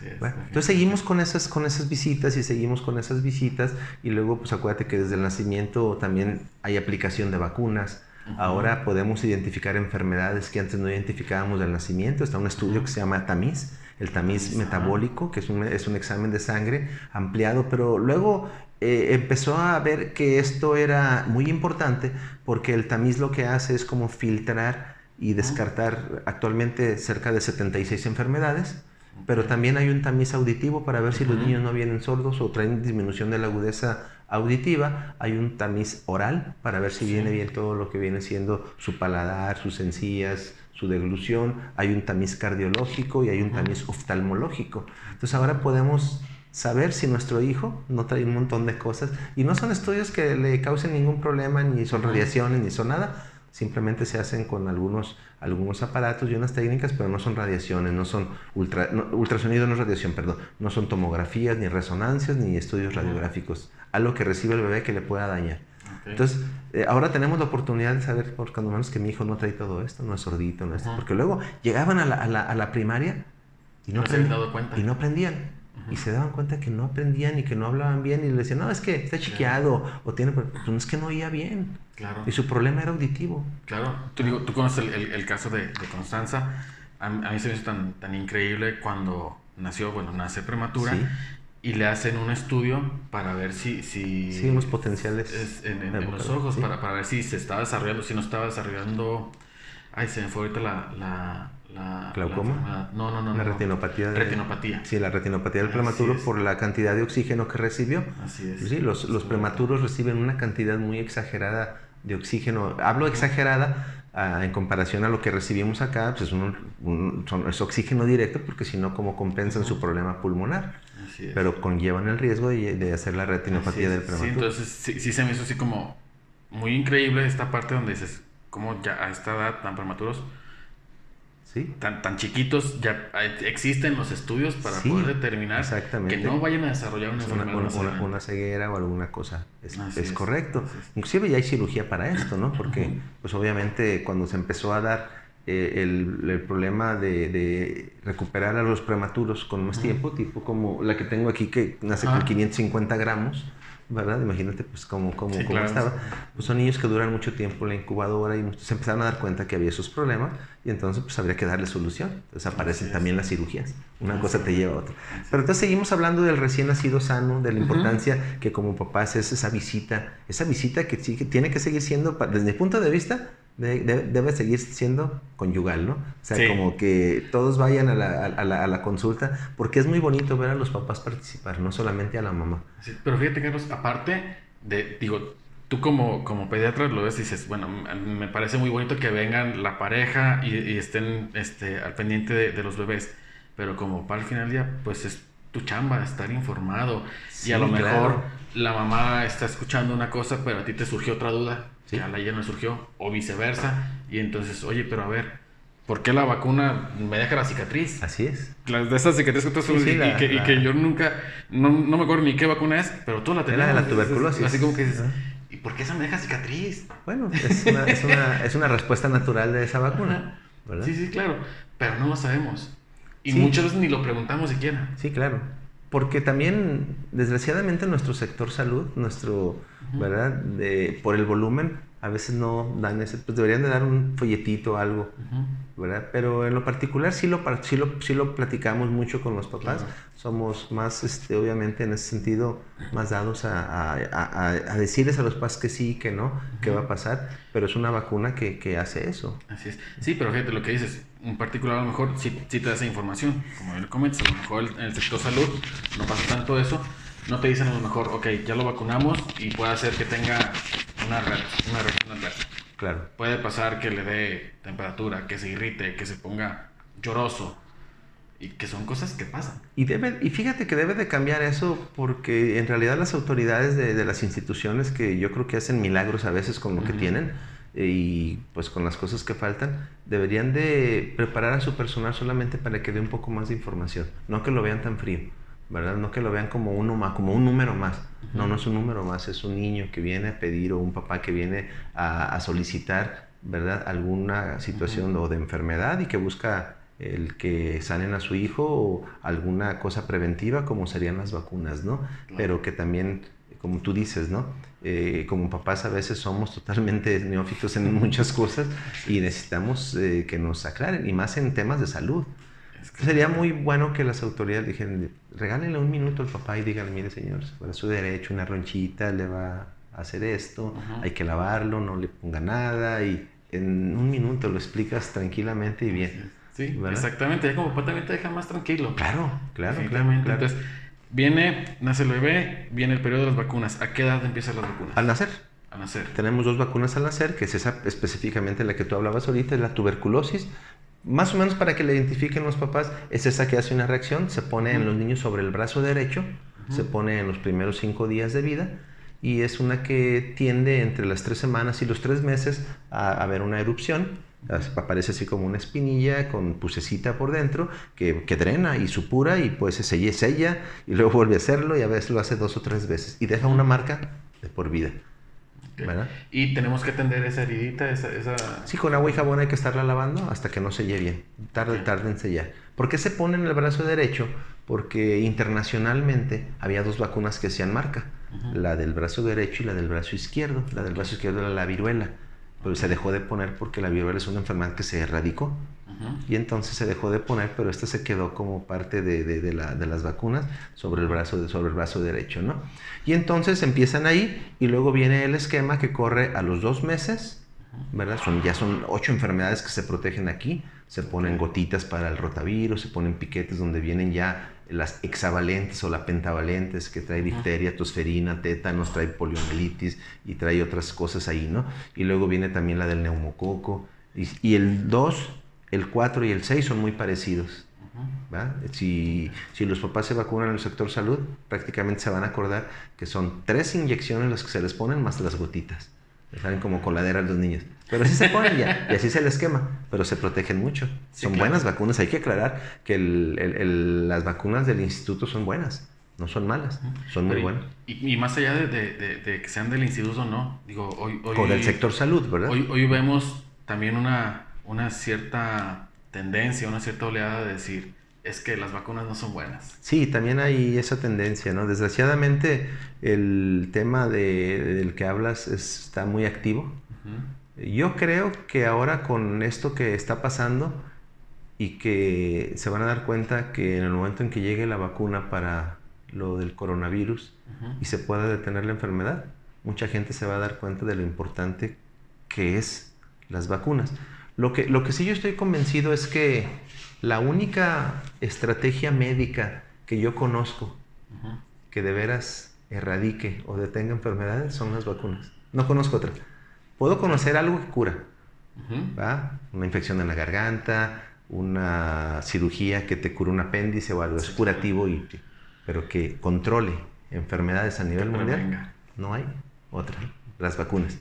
entonces seguimos con esas, con esas visitas y seguimos con esas visitas y luego pues acuérdate que desde el nacimiento también hay aplicación de vacunas. Ahora podemos identificar enfermedades que antes no identificábamos del nacimiento. Está un estudio que se llama tamiz, el tamiz metabólico, que es un, es un, examen de sangre ampliado, pero luego eh, empezó a ver que esto era muy importante porque el tamiz lo que hace es como filtrar y descartar actualmente cerca de 76 enfermedades pero también hay un tamiz auditivo para ver si los niños no vienen sordos o traen disminución de la agudeza auditiva. Hay un tamiz oral para ver si viene bien todo lo que viene siendo su paladar, sus encías, su deglución. Hay un tamiz cardiológico y hay un tamiz oftalmológico. Entonces ahora podemos saber si nuestro hijo no trae un montón de cosas y no son estudios que le causen ningún problema, ni son radiaciones, ni son nada, simplemente se hacen con algunos, algunos aparatos y unas técnicas, pero no son radiaciones, no son ultra, ultrasonido, no es radiación, perdón, no son tomografías, ni resonancias, ni estudios radiográficos, algo que recibe el bebé que le pueda dañar. Entonces, eh, ahora tenemos la oportunidad de saber, por cuando menos, que mi hijo no trae todo esto, no es sordito, no es porque luego llegaban a la, a la, a la primaria y no, no, y no aprendían. Y se daban cuenta que no aprendían y que no hablaban bien y le decían, no, es que está chiqueado o tiene... Pues no es que no oía bien. Claro. Y su problema era auditivo. Claro. Tú, digo, tú conoces el, el, caso de, de Constanza. A, a, mí se me hizo tan, tan increíble cuando nació, bueno, nace prematura. ¿Sí? Y le hacen un estudio para ver si... si sí, unos potenciales. Es, en, en, en, los ojos, ¿sí? para, para ver si se estaba desarrollando, si no estaba desarrollando... Ay, se me fue ahorita la... la la, ¿Glaucoma? La no, no, no. La no, retinopatía. Retinopatía. Sí, la retinopatía del Así prematuro es. por la cantidad de oxígeno que recibió. Así es. Sí, los, los prematuros reciben una cantidad muy exagerada de oxígeno. Hablo exagerada uh, en comparación a lo que recibimos acá, pues es, un, un, son, es oxígeno directo porque si no, ¿cómo compensan su problema pulmonar? Así es. Pero conllevan el riesgo de, de hacer la retinopatía del prematuro. Sí, entonces sí, sí, se me hizo así como muy increíble esta parte donde dices, como ya a esta edad tan prematuros, ¿Sí? tan, tan chiquitos, ya existen los estudios para Sí, poder determinar que no vayan a desarrollar una ceguera o alguna cosa. Es, Así es es, correcto. es. Inclusive ya hay cirugía para esto, ¿no? Porque, pues obviamente, cuando se empezó a dar eh, el, el problema de, de recuperar a los prematuros con más tiempo, tipo como la que tengo aquí que nace con Ah. 550 gramos, ¿verdad? Imagínate, pues, cómo, cómo, Sí, cómo claro. estaba. Pues son niños que duran mucho tiempo en la incubadora y se empezaron a dar cuenta que había esos problemas y entonces, pues, habría que darle solución. Entonces aparecen Así es. también las cirugías. Una Así cosa te lleva a otra. Pero entonces seguimos hablando del recién nacido sano, de la importancia que como papás es esa visita, esa visita que, sí, que tiene que seguir siendo, desde mi punto de vista, de- de- debe seguir siendo conyugal, ¿no? O sea, Sí. como que todos vayan a la, a, la, a la consulta, porque es muy bonito ver a los papás participar, no solamente a la mamá. Sí, pero fíjate, Carlos, aparte de, digo, tú como, como pediatra lo ves y dices, bueno, me parece muy bonito que vengan la pareja y, y estén este, al pendiente de, de los bebés, pero como para el final del día, pues es tu chamba estar informado Sí, y a lo mejor claro. la mamá está escuchando una cosa, pero a ti te surgió otra duda, Sí. que a la ella no surgió, o viceversa, y entonces, oye, pero a ver, ¿por qué la vacuna me deja la cicatriz? Así es. Las de esas cicatrices que tú Sí, sí, y, la- que, y la- que yo nunca, no, no me acuerdo ni qué vacuna es, pero tú la tenías. Era de la tuberculosis. Así como que dices. ¿y por qué esa me deja cicatriz? Bueno, es una, es una, es una respuesta natural de esa vacuna, ¿verdad? Sí, sí, claro, pero no lo sabemos. Y muchas veces ni lo preguntamos siquiera. Sí, claro. Porque también, desgraciadamente, nuestro sector salud, nuestro. ¿verdad? De, por el volumen, a veces no dan ese, pues deberían de dar un folletito, algo, ¿verdad? Pero en lo particular sí lo, sí lo, sí lo platicamos mucho con los papás. Claro. Somos más, este, obviamente, en ese sentido, más dados a, a, a- a decirles a los papás que sí, que no, que va a pasar, pero es una vacuna que, que hace eso. Así es. Sí, pero fíjate lo que dices. En particular, a lo mejor sí, sí te da esa información. Como él comentas, a lo mejor en el sector salud no pasa tanto eso. No te dicen a lo mejor, ok, ya lo vacunamos y puede hacer que tenga una, una reacción adversa. Claro. Puede pasar que le dé temperatura, que se irrite, que se ponga lloroso. Y que son cosas que pasan. Y, debe, y fíjate que debe de cambiar eso porque en realidad las autoridades de, de las instituciones que yo creo que hacen milagros a veces con lo que tienen eh, y pues con las cosas que faltan, deberían de preparar a su personal solamente para que dé un poco más de información, no que lo vean tan frío, ¿verdad? No que lo vean como, uno más, como un número más. No, no es un número más, es un niño que viene a pedir o un papá que viene a, a solicitar, ¿verdad? Alguna situación o de enfermedad y que busca el que sanen a su hijo o alguna cosa preventiva como serían las vacunas, ¿no? Pero que también, como tú dices, ¿no? Eh, como papás a veces somos totalmente neófitos en muchas cosas y necesitamos eh, que nos aclaren, y más en temas de salud. Es que- Sería muy bueno que las autoridades dijeran, regálenle un minuto al papá y díganle, mire señor, para su derecho, una ronchita, le va a hacer esto, Ujú. hay que lavarlo, no le ponga nada y en un minuto lo explicas tranquilamente y bien. Sí, ¿verdad? exactamente. Ya como papá también te deja más tranquilo. Claro, claro, claro, claro. Entonces, viene, nace el bebé, viene el periodo de las vacunas. ¿A qué edad empiezan las vacunas? Al nacer, A nacer. tenemos dos vacunas al nacer, que es esa específicamente la que tú hablabas ahorita, es la tuberculosis. Más o menos para que la identifiquen los papás, es esa que hace una reacción, se pone en los niños sobre el brazo derecho, se pone en los primeros cinco días de vida y es una que tiende entre las tres semanas y los tres meses a haber una erupción. Aparece así como una espinilla con pusecita por dentro que, que drena y supura y pues se sella, sella y luego vuelve a hacerlo y a veces lo hace dos o tres veces y deja una marca de por vida. Y tenemos que atender esa heridita, esa... esa... Sí, con agua y jabón hay que estarla lavando hasta que no selle bien. Tarde, en sellar. ¿Por qué se pone en el brazo derecho? porque internacionalmente había dos vacunas que hacían marca, la del brazo derecho y la del brazo izquierdo. La del brazo izquierdo era la viruela, pero se dejó de poner porque la viruela es una enfermedad que se erradicó. Y entonces se dejó de poner, pero esta se quedó como parte de, de, la, de las vacunas sobre el, brazo, sobre el brazo derecho, ¿no? Y entonces empiezan ahí y luego viene el esquema que corre a los dos meses, ¿verdad? Son, ya son ocho enfermedades que se protegen aquí. Se ponen gotitas para el rotavirus, se ponen piquetes donde vienen ya las hexavalentes o las pentavalentes que trae difteria, tosferina, tétanos, trae poliomielitis y trae otras cosas ahí, ¿no? Y luego viene también la del neumococo. Y, y el 2 el 4 y el 6 son muy parecidos. Si, si, los papás se vacunan en el sector salud, prácticamente se van a acordar que son tres inyecciones las que se les ponen más las gotitas. Salen como coladeras los niños. Pero así se ponen ya, y así se les quema, pero se protegen mucho. son buenas vacunas. Hay que aclarar que las vacunas del instituto son buenas, no son malas, son muy buenas. Y, más allá de, que sean del instituto o no, digo, hoy... hoy o del sector salud, ¿verdad? Hoy, hoy vemos también una una cierta tendencia, una cierta oleada de decir, es que las vacunas no son buenas. Sí, también hay esa tendencia, ¿no? Desgraciadamente el tema de, del que hablas está muy activo. Yo creo que ahora con esto que está pasando y que se van a dar cuenta que en el momento en que llegue la vacuna para lo del coronavirus y se pueda detener la enfermedad, mucha gente se va a dar cuenta de lo importante que es las vacunas. Lo que, lo que sí yo estoy convencido es que la única estrategia médica que yo conozco que de veras erradique o detenga enfermedades son las vacunas. No conozco otra. Puedo conocer algo que cura. Una infección en la garganta, una cirugía que te cura un apéndice o algo, es curativo, y, pero que controle enfermedades a nivel mundial, no hay otra, las vacunas.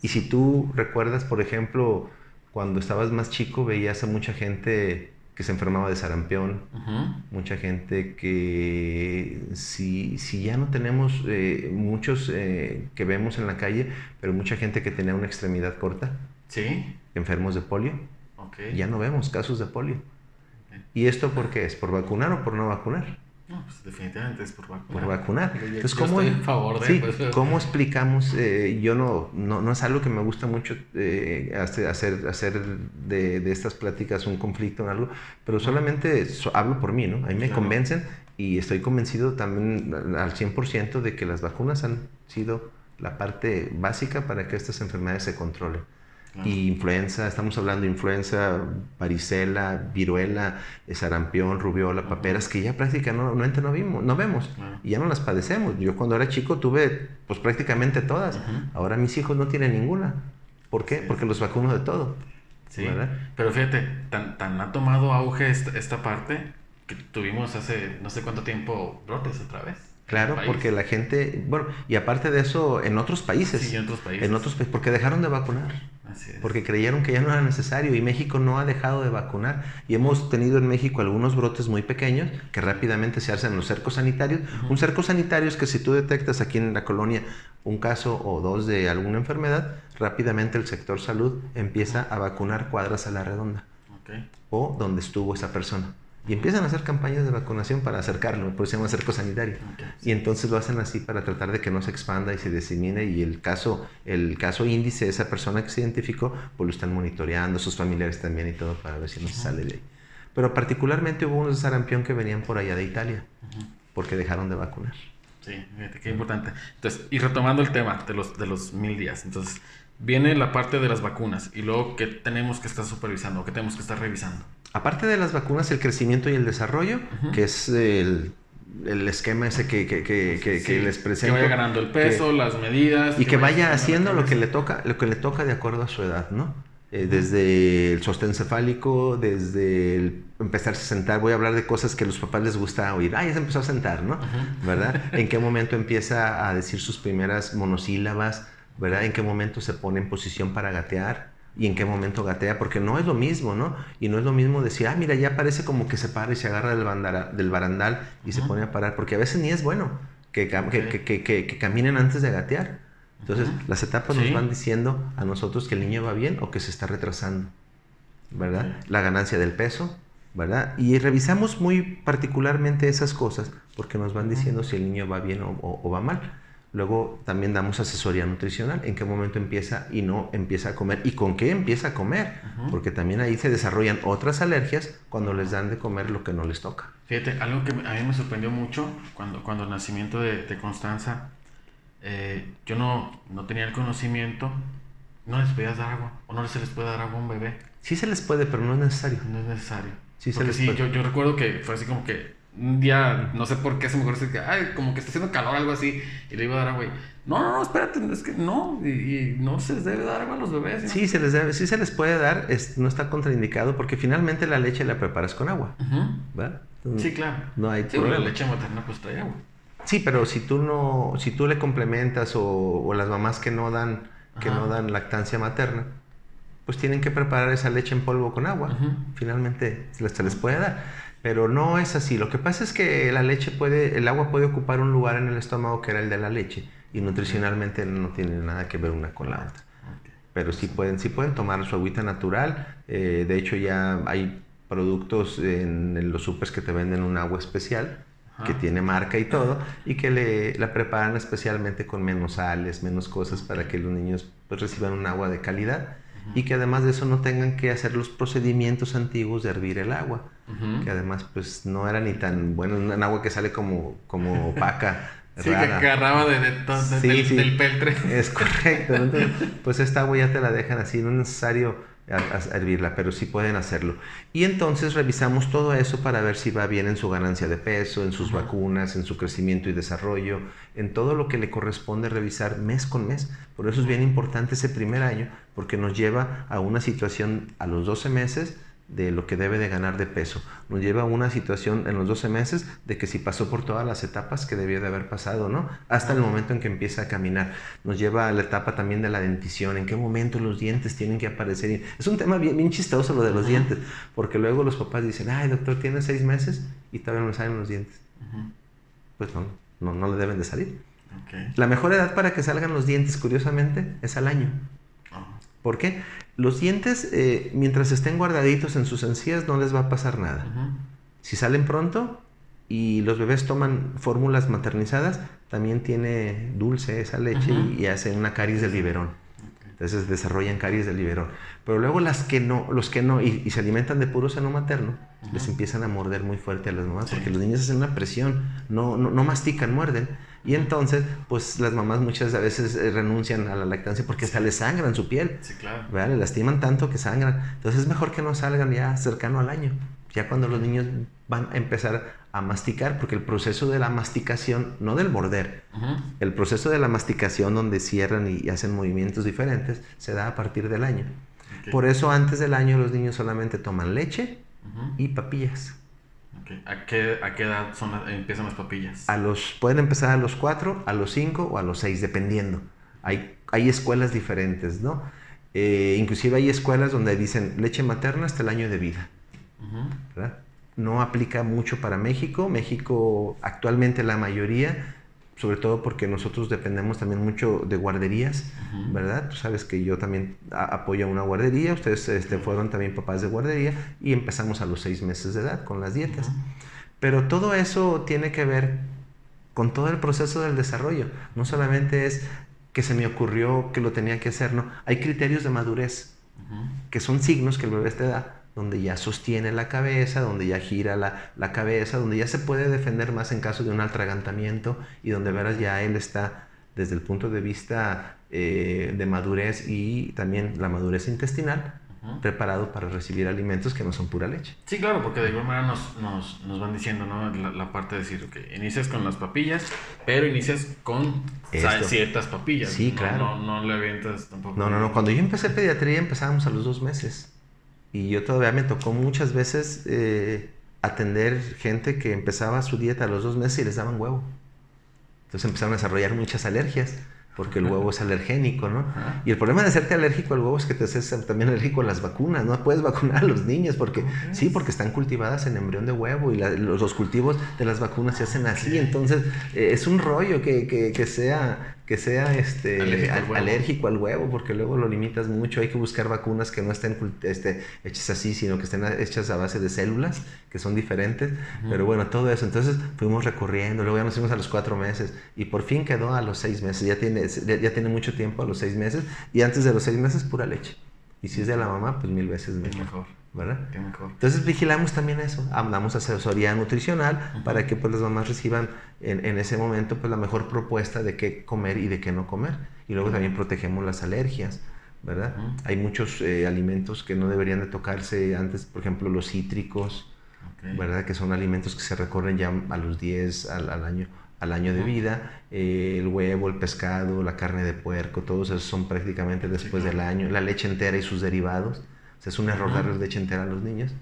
Y si tú recuerdas, por ejemplo, cuando estabas más chico veías a mucha gente que se enfermaba de sarampión, mucha gente que si, si ya no tenemos eh, muchos eh, que vemos en la calle, pero mucha gente que tenía una extremidad corta, ¿Sí? enfermos de polio, ya no vemos casos de polio. ¿Y esto por qué es? ¿Por vacunar o por no vacunar? No, pues definitivamente es por vacunar. Por vacunar. Entonces, ¿cómo, estoy en favor de sí, pues, ¿cómo explicamos? Eh, yo no, no, es algo que me gusta mucho eh, hacer, hacer de, de, estas pláticas un conflicto o algo, pero solamente hablo por mí, ¿no? A mí me convencen y estoy convencido también al 100% de que las vacunas han sido la parte básica para que estas enfermedades se controlen. Y influenza, estamos hablando de influenza, varicela, viruela, sarampión, rubiola, paperas, que ya prácticamente no, vimos, no vemos y ya no las padecemos. Yo cuando era chico tuve pues prácticamente todas. Ahora mis hijos no tienen ninguna. ¿Por qué? Porque los vacuno de todo. Sí, pero fíjate, tan, tan ha tomado auge esta, esta parte que tuvimos hace no sé cuánto tiempo brotes otra vez. Claro, porque la gente, bueno, y aparte de eso, en otros países. Sí, en otros países. En otros porque dejaron de vacunar. Porque creyeron que ya no era necesario y México no ha dejado de vacunar. Y hemos tenido en México algunos brotes muy pequeños que rápidamente se hacen los cercos sanitarios. Un cerco sanitario es que si tú detectas aquí en la colonia un caso o dos de alguna enfermedad, rápidamente el sector salud empieza a vacunar cuadras a la redonda. O donde estuvo esa persona. Y empiezan a hacer campañas de vacunación para acercarlo, por eso se llama cerco sanitario. Y entonces lo hacen así para tratar de que no se expanda y se disemine y el caso, el caso índice de esa persona que se identificó, pues lo están monitoreando, sus familiares también y todo para ver si no se sale de ahí. Pero particularmente hubo unos de sarampión que venían por allá de Italia, porque dejaron de vacunar. Sí, qué importante. Entonces, y retomando el tema de los, de los mil días, entonces, viene la parte de las vacunas y luego, ¿qué tenemos que estar supervisando? ¿Qué tenemos que estar revisando? aparte de las vacunas, el crecimiento y el desarrollo, que es el, esquema ese que, que, que, les presento. Que vaya ganando el peso, las medidas. Y que, vaya, haciendo lo que le toca, lo que le toca de acuerdo a su edad, ¿no? Eh, desde el sostén cefálico, desde el empezarse a sentar, voy a hablar de cosas que a los papás les gusta oír. Ah, ya se empezó a sentar, ¿no? ¿Verdad? ¿En qué momento empieza a decir sus primeras monosílabas? ¿Verdad? ¿En qué momento se pone en posición para gatear? y en qué momento gatea, porque no es lo mismo, ¿no? Y no es lo mismo decir, ah, mira, ya parece como que se para y se agarra del, del barandal y se pone a parar, porque a veces ni es bueno que, que, caminen antes de gatear. Entonces, las etapas nos van diciendo a nosotros que el niño va bien o que se está retrasando, ¿verdad? La ganancia del peso, ¿verdad? Y revisamos muy particularmente esas cosas porque nos van diciendo si el niño va bien o, va mal. Luego también damos asesoría nutricional, en qué momento empieza y no empieza a comer y con qué empieza a comer, porque también ahí se desarrollan otras alergias cuando les dan de comer lo que no les toca. Fíjate, algo que a mí me sorprendió mucho cuando, cuando el nacimiento de, de Constanza, eh, yo no, no tenía el conocimiento, no les podías dar agua, o no se les puede dar agua a un bebé. Sí se les puede, pero no es necesario. No es necesario. Sí, se les sí yo, yo recuerdo que fue así como que un día, no sé por qué se me ocurrió que, ay, como que está haciendo calor, algo así, y le iba a dar agua. Y, no, no, no, espérate, es que no, y, no se les debe dar agua a los bebés. Sí, se les debe, sí se les puede dar, es, no está contraindicado, porque finalmente la leche la preparas con agua. ¿verdad? sí, claro. No hay sí, la leche materna pues trae agua. Sí, pero si tú no, si tú le complementas o, o las mamás que no dan, que no dan lactancia materna, pues tienen que preparar esa leche en polvo con agua. Finalmente se les puede dar. Pero no es así. Lo que pasa es que la leche puede, el agua puede ocupar un lugar en el estómago que era el de la leche y nutricionalmente no tiene nada que ver una con la otra. Pero sí pueden, sí pueden tomar su agüita natural. Eh, de hecho ya hay productos en, los supers que te venden un agua especial que tiene marca y todo y que le, la preparan especialmente con menos sales, menos cosas para que los niños pues, reciban un agua de calidad y que además de eso no tengan que hacer los procedimientos antiguos de hervir el agua, que además pues no era ni tan bueno, un agua que sale como, como opaca. sí, que agarraba de, del, peltre. Es correcto. pues esta agua ya te la dejan así, no es necesario a, hervirla, pero sí pueden hacerlo. Y entonces revisamos todo eso para ver si va bien en su ganancia de peso, en sus vacunas, en su crecimiento y desarrollo, en todo lo que le corresponde revisar mes con mes. Por eso es bien importante ese primer año, porque nos lleva a una situación a los 12 meses de lo que debe de ganar de peso. Nos lleva a una situación en los 12 meses de que si pasó por todas las etapas que debió de haber pasado, ¿no? Hasta el momento en que empieza a caminar. Nos lleva a la etapa también de la dentición, en qué momento los dientes tienen que aparecer. Es un tema bien, bien chistoso lo de los dientes, porque luego los papás dicen, ay doctor, tiene seis meses y todavía no le salen los dientes. Pues no, no, no le deben de salir. La mejor edad para que salgan los dientes, curiosamente, es al año. ¿Por qué? Los dientes, eh, mientras estén guardaditos en sus encías, no les va a pasar nada. Si salen pronto y los bebés toman fórmulas maternizadas, también tiene dulce esa leche y, hace una caries del biberón. Entonces desarrollan caries del biberón. Pero luego las que no, los que no, y, se alimentan de puro seno materno, les empiezan a morder muy fuerte a las mamás, porque los niños hacen una presión, no, no, no mastican, muerden. Y entonces, pues las mamás muchas veces eh, renuncian a la lactancia porque hasta les sangran su piel. Sí, claro. ¿verdad? Le lastiman tanto que sangran. Entonces es mejor que no salgan ya cercano al año. Ya cuando los niños van a empezar a masticar, porque el proceso de la masticación, no del morder, el proceso de la masticación donde cierran y, hacen movimientos diferentes, se da a partir del año. Por eso antes del año los niños solamente toman leche y papillas. ¿A, qué, ¿A, qué, edad son, empiezan las papillas? A los, pueden empezar a los 4, a los 5 o a los 6, dependiendo. Hay, hay escuelas diferentes, ¿no? Eh, inclusive hay escuelas donde dicen leche materna hasta el año de vida. No aplica mucho para México. México actualmente la mayoría sobre todo porque nosotros dependemos también mucho de guarderías, ¿verdad? Tú sabes que yo también apoyo a una guardería, ustedes este, fueron también papás de guardería y empezamos a los seis meses de edad con las dietas. Pero todo eso tiene que ver con todo el proceso del desarrollo. No solamente es que se me ocurrió que lo tenía que hacer, no. Hay criterios de madurez, que son signos que el bebé te da donde ya sostiene la cabeza, donde ya gira la, cabeza, donde ya se puede defender más en caso de un atragantamiento y donde verás ya él está desde el punto de vista eh, de madurez y también la madurez intestinal, preparado para recibir alimentos que no son pura leche. Sí, claro, porque de igual manera nos, nos, nos van diciendo ¿no? la, parte de decir, que inicias con las papillas, pero inicias con ciertas papillas. Sí, claro. No, no, le avientas tampoco. No, no, no. Cuando yo empecé pediatría empezábamos a los dos meses. Y yo todavía me tocó muchas veces eh, atender gente que empezaba su dieta a los dos meses y les daban huevo. Entonces empezaron a desarrollar muchas alergias. porque el huevo es alergénico, ¿no? Y el problema de hacerte alérgico al huevo es que te haces también alérgico a las vacunas, no puedes vacunar a los niños porque sí, porque están cultivadas en embrión de huevo y los, cultivos de las vacunas se hacen así, entonces eh, es un rollo que, que, que sea que sea este, alérgico al, huevo, porque luego lo limitas mucho. Hay que buscar vacunas que no estén este, hechas así, sino que estén hechas a base de células, que son diferentes. Pero bueno, todo eso. Entonces fuimos recorriendo, luego ya nos fuimos a los cuatro meses y por fin quedó a los seis meses. Ya tiene, ya, tiene mucho tiempo a los seis meses y antes de los seis meses pura leche. Y si es de la mamá, pues mil veces mejor. ¿Verdad? Qué mejor. Entonces vigilamos también eso, damos asesoría nutricional para que pues las mamás reciban en, en, ese momento pues la mejor propuesta de qué comer y de qué no comer. Y luego también protegemos las alergias, ¿verdad? Hay muchos eh, alimentos que no deberían de tocarse antes, por ejemplo los cítricos, ¿verdad? Que son alimentos que se recorren ya a los 10 al, al año al año de vida, eh, el huevo, el pescado, la carne de puerco, todos esos son prácticamente después del año, la leche entera y sus derivados, es un error darles leche entera a los niños,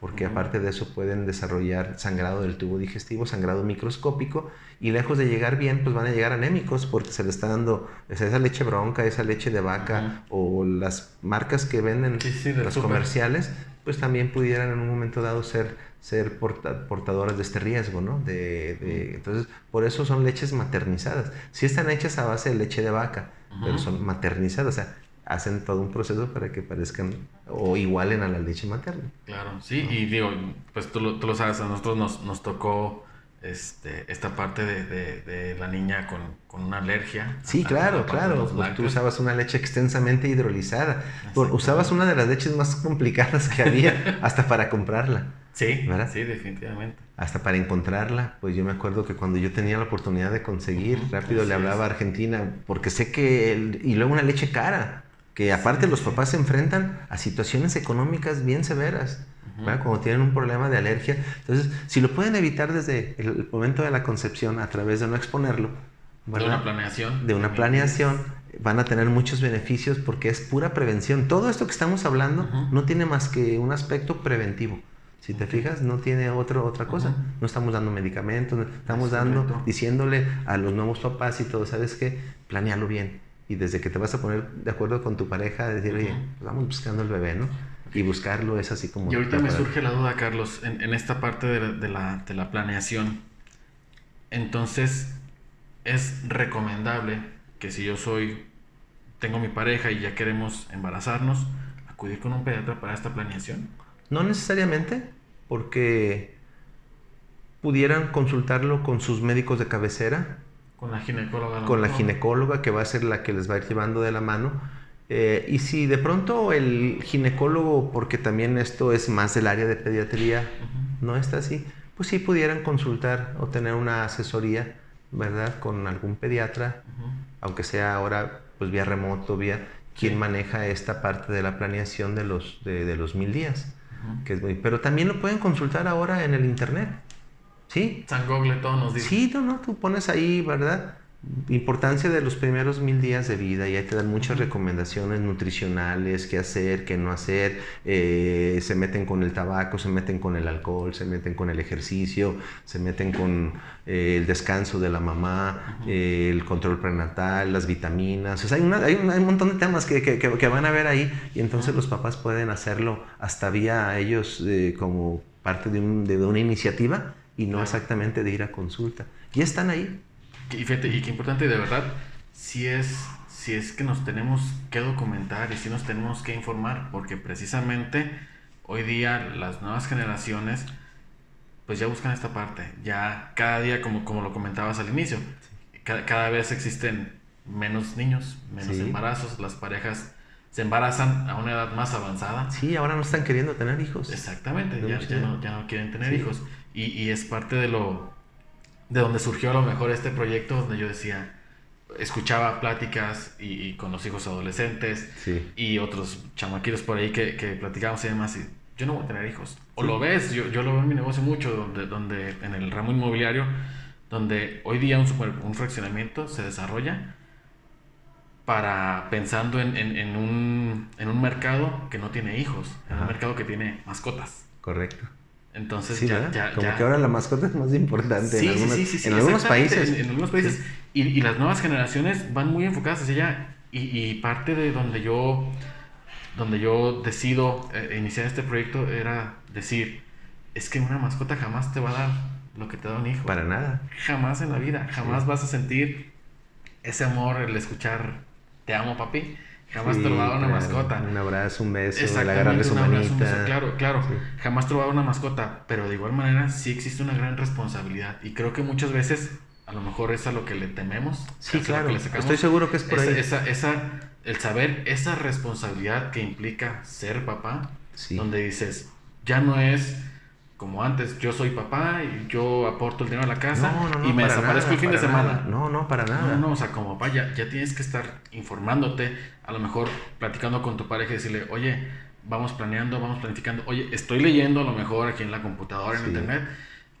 porque aparte de eso pueden desarrollar sangrado del tubo digestivo, sangrado microscópico, y lejos de llegar bien, pues van a llegar anémicos porque se le está dando esa leche bronca, esa leche de vaca o las marcas que venden, las comerciales, pues también pudieran en un momento dado ser, ser portadoras de este riesgo, ¿no? De, entonces, por eso son leches maternizadas. Si están hechas a base de leche de vaca, pero son maternizadas, o sea, hacen todo un proceso para que parezcan o igualen a la leche materna. Claro, sí, y digo, pues tú lo, tú lo, sabes, a nosotros nos, nos tocó este, esta parte de, de, la niña con, con, una alergia. Sí, claro, claro. Pues tú usabas una leche extensamente hidrolizada. usabas una de las leches más complicadas que había hasta para comprarla. Sí, ¿verdad? sí, definitivamente. Hasta para encontrarla, pues yo me acuerdo que cuando yo tenía la oportunidad de conseguir, rápido le hablaba a Argentina, porque sé que, y luego una leche cara que aparte los papás se enfrentan a situaciones económicas bien severas, cuando tienen un problema de alergia. Entonces, si lo pueden evitar desde el momento de la concepción a través de no exponerlo, de una planeación. De una planeación, van a tener muchos beneficios porque es pura prevención. Todo esto que estamos hablando no tiene más que un aspecto preventivo. Si te fijas, no tiene otro, otra cosa. No estamos dando medicamentos, estamos dando, diciéndole a los nuevos papás y todo, ¿sabes qué? Planealo bien y desde que te vas a poner de acuerdo con tu pareja, decir, oye, pues vamos buscando el bebé, ¿no? Y buscarlo es así como... Y ahorita me surge la duda, Carlos, en, en esta parte de, de, la, de la planeación. Entonces, es recomendable que si yo soy, tengo mi pareja y ya queremos embarazarnos, acudir con un pediatra para esta planeación. No necesariamente, porque pudieran consultarlo con sus médicos de cabecera, con la ginecóloga. Con la ginecóloga que va a ser la que les va a ir llevando de la mano. Eh, y si de pronto el ginecólogo, porque también esto es más del área de pediatría, no está así, pues sí pudieran consultar o tener una asesoría, ¿verdad? Con algún pediatra, aunque sea ahora pues vía remoto, vía quien maneja esta parte de la planeación de los, de, los mil días. que es muy, pero también lo pueden consultar ahora en el internet. Sí. San Google todo nos dice. Sí, no, no, tú pones ahí, ¿verdad? Importancia de los primeros mil días de vida y ahí te dan muchas recomendaciones nutricionales, qué hacer, qué no hacer. Eh, se meten con el tabaco, se meten con el alcohol, se meten con el ejercicio, se meten con eh, el descanso de la mamá, eh, el control prenatal, las vitaminas. O sea, hay, hay, un, montón de temas que, que, que, van a ver ahí y entonces los papás pueden hacerlo hasta vía ellos como parte de, un, de una iniciativa y no exactamente de ir a consulta. Y están ahí. Y fíjate, y qué importante, de verdad, si es, si es que nos tenemos que documentar y si nos tenemos que informar, porque precisamente hoy día las nuevas generaciones pues ya buscan esta parte, ya cada día, como, como lo comentabas al inicio, cada, vez existen menos niños, menos embarazos, las parejas se embarazan a una edad más avanzada. Sí, ahora no están queriendo tener hijos. Exactamente, ya, ya, no, ya, no, quieren tener hijos. Y, y, es parte de lo, de donde surgió a lo mejor este proyecto, donde yo decía, escuchaba pláticas y, con los hijos adolescentes y otros chamaquitos por ahí que, que platicábamos y demás, y yo no voy a tener hijos. O lo ves, yo, yo lo veo en mi negocio mucho, donde, donde en el ramo inmobiliario, donde hoy día un, super, un fraccionamiento se desarrolla para pensando en, en, en, un, en un mercado que no tiene hijos, en un mercado que tiene mascotas. Correcto. Entonces Sí, ya, ya, Como ya- que ahora la mascota es más importante Sí, en sí, algunos, sí, en algunos países. En, en algunos países. Y, y las nuevas generaciones van muy enfocadas hacia allá. Y, y parte de donde yo, donde yo decido eh, iniciar este proyecto era decir, es que una mascota jamás te va a dar lo que te da un hijo. Para nada. Jamás en la vida. Jamás vas a sentir ese amor, el escuchar, te amo papi. Jamás Sí, una claro. mascota. Un abrazo, un beso, Exactamente, su un abrazo, un beso, claro, claro. Sí. Jamás te lo va a dar una mascota, pero de igual manera sí existe una gran responsabilidad. Y creo que muchas veces, a lo mejor es a lo que le tememos. Sí, claro. que sacamos Estoy seguro que es por esa, ahí. Esa, esa- el saber esa responsabilidad que implica ser papá, Sí. donde dices, ya no es como antes, yo soy papá y yo aporto el dinero a la casa No, no, no, y me desaparezco nada, el fin de semana. nada. No, no, para nada. No, no, o sea, como papá ya, ya tienes que estar informándote, a lo mejor platicando con tu pareja y decirle, oye, vamos planeando, vamos planificando, oye, estoy leyendo a lo mejor aquí en la computadora, en Sí. internet,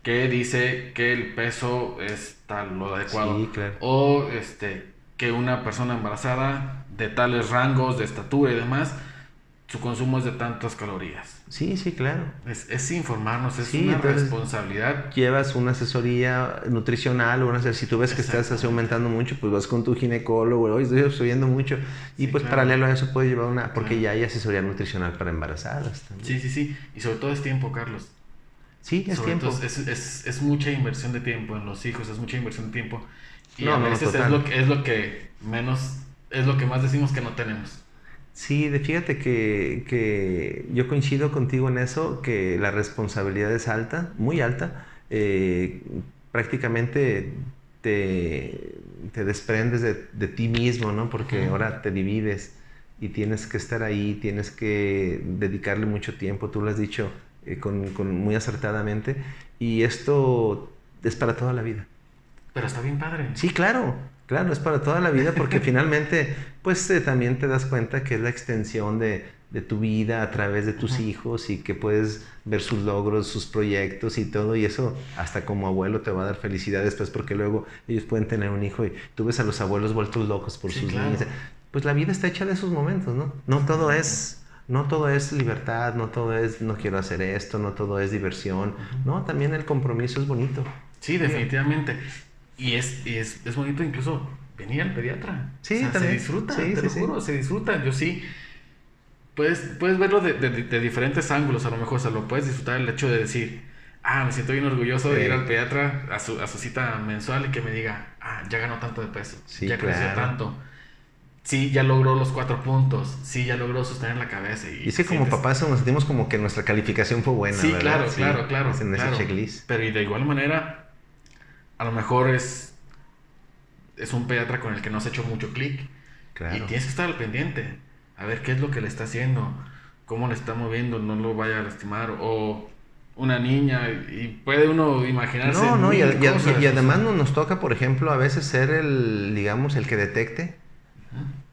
que dice que el peso es tal, lo adecuado. Sí, claro. O este, que una persona embarazada de tales rangos de estatura y demás, su consumo es de tantas calorías. Sí, sí, claro. Es, es informarnos, es Sí, una responsabilidad. Llevas una asesoría nutricional o una si tú ves que estás así aumentando mucho, pues vas con tu ginecólogo, oye, estoy subiendo mucho. Y Sí, pues claro. paralelo a eso puedes llevar una, porque Claro. ya hay asesoría nutricional para embarazadas también. Sí, sí, sí. Y sobre todo es tiempo, Carlos. Sí, es Sobre tiempo. todo es, es, es mucha inversión de tiempo en los hijos, es mucha inversión de tiempo. Y No, a no, veces es lo, que, es lo que menos, es lo que más decimos que no tenemos. Sí, de, fíjate que, que yo coincido contigo en eso, que la responsabilidad es alta, muy alta. Eh, prácticamente te, te desprendes de, de ti mismo, ¿no? Porque ahora te divides y tienes que estar ahí, tienes que dedicarle mucho tiempo, tú lo has dicho eh, con, con- muy acertadamente, y esto es para toda la vida. Pero está bien padre. Sí, claro, claro, es para toda la vida porque finalmente, pues eh, también te das cuenta que es la extensión de, de tu vida a través de tus hijos y que puedes ver sus logros, sus proyectos y todo y eso hasta como abuelo te va a dar felicidad después porque luego ellos pueden tener un hijo y tú ves a los abuelos vueltos locos por Sí, sus claro. niños. Pues la vida está hecha de esos momentos, ¿no? No todo es... No todo es libertad, no todo es no quiero hacer esto, no todo es diversión. No, también el compromiso es bonito. Sí, definitivamente. Y es, y es, es bonito incluso venir al pediatra. Sí, O sea, también. Se disfruta, Sí, te sí, lo sí. juro, se disfruta. Yo sí. Puedes, puedes verlo de, de- de diferentes ángulos, a lo mejor. O sea, lo puedes disfrutar el hecho de decir, ah, me siento bien orgulloso de Sí. ir al pediatra a su, a su cita mensual y que me diga, ah, ya ganó tanto de peso, Sí, ya creció claro. tanto. Sí, ya logró los cuatro puntos. Sí, ya logró sostener la cabeza. Y, Y es que como sientes- papás nos sentimos como que nuestra calificación fue buena, Sí, ¿verdad? claro, claro, claro. Es en claro. ese checklist. Pero y de igual manera, a lo mejor es, es un pediatra con el que no has hecho mucho clic. Y tienes que estar al pendiente. A ver qué es lo que le está haciendo, cómo le está moviendo, no lo vaya a lastimar. O una niña, y puede uno imaginarse. No, no, y, y- además no- nos toca, por ejemplo, a veces ser el, digamos, el que detecte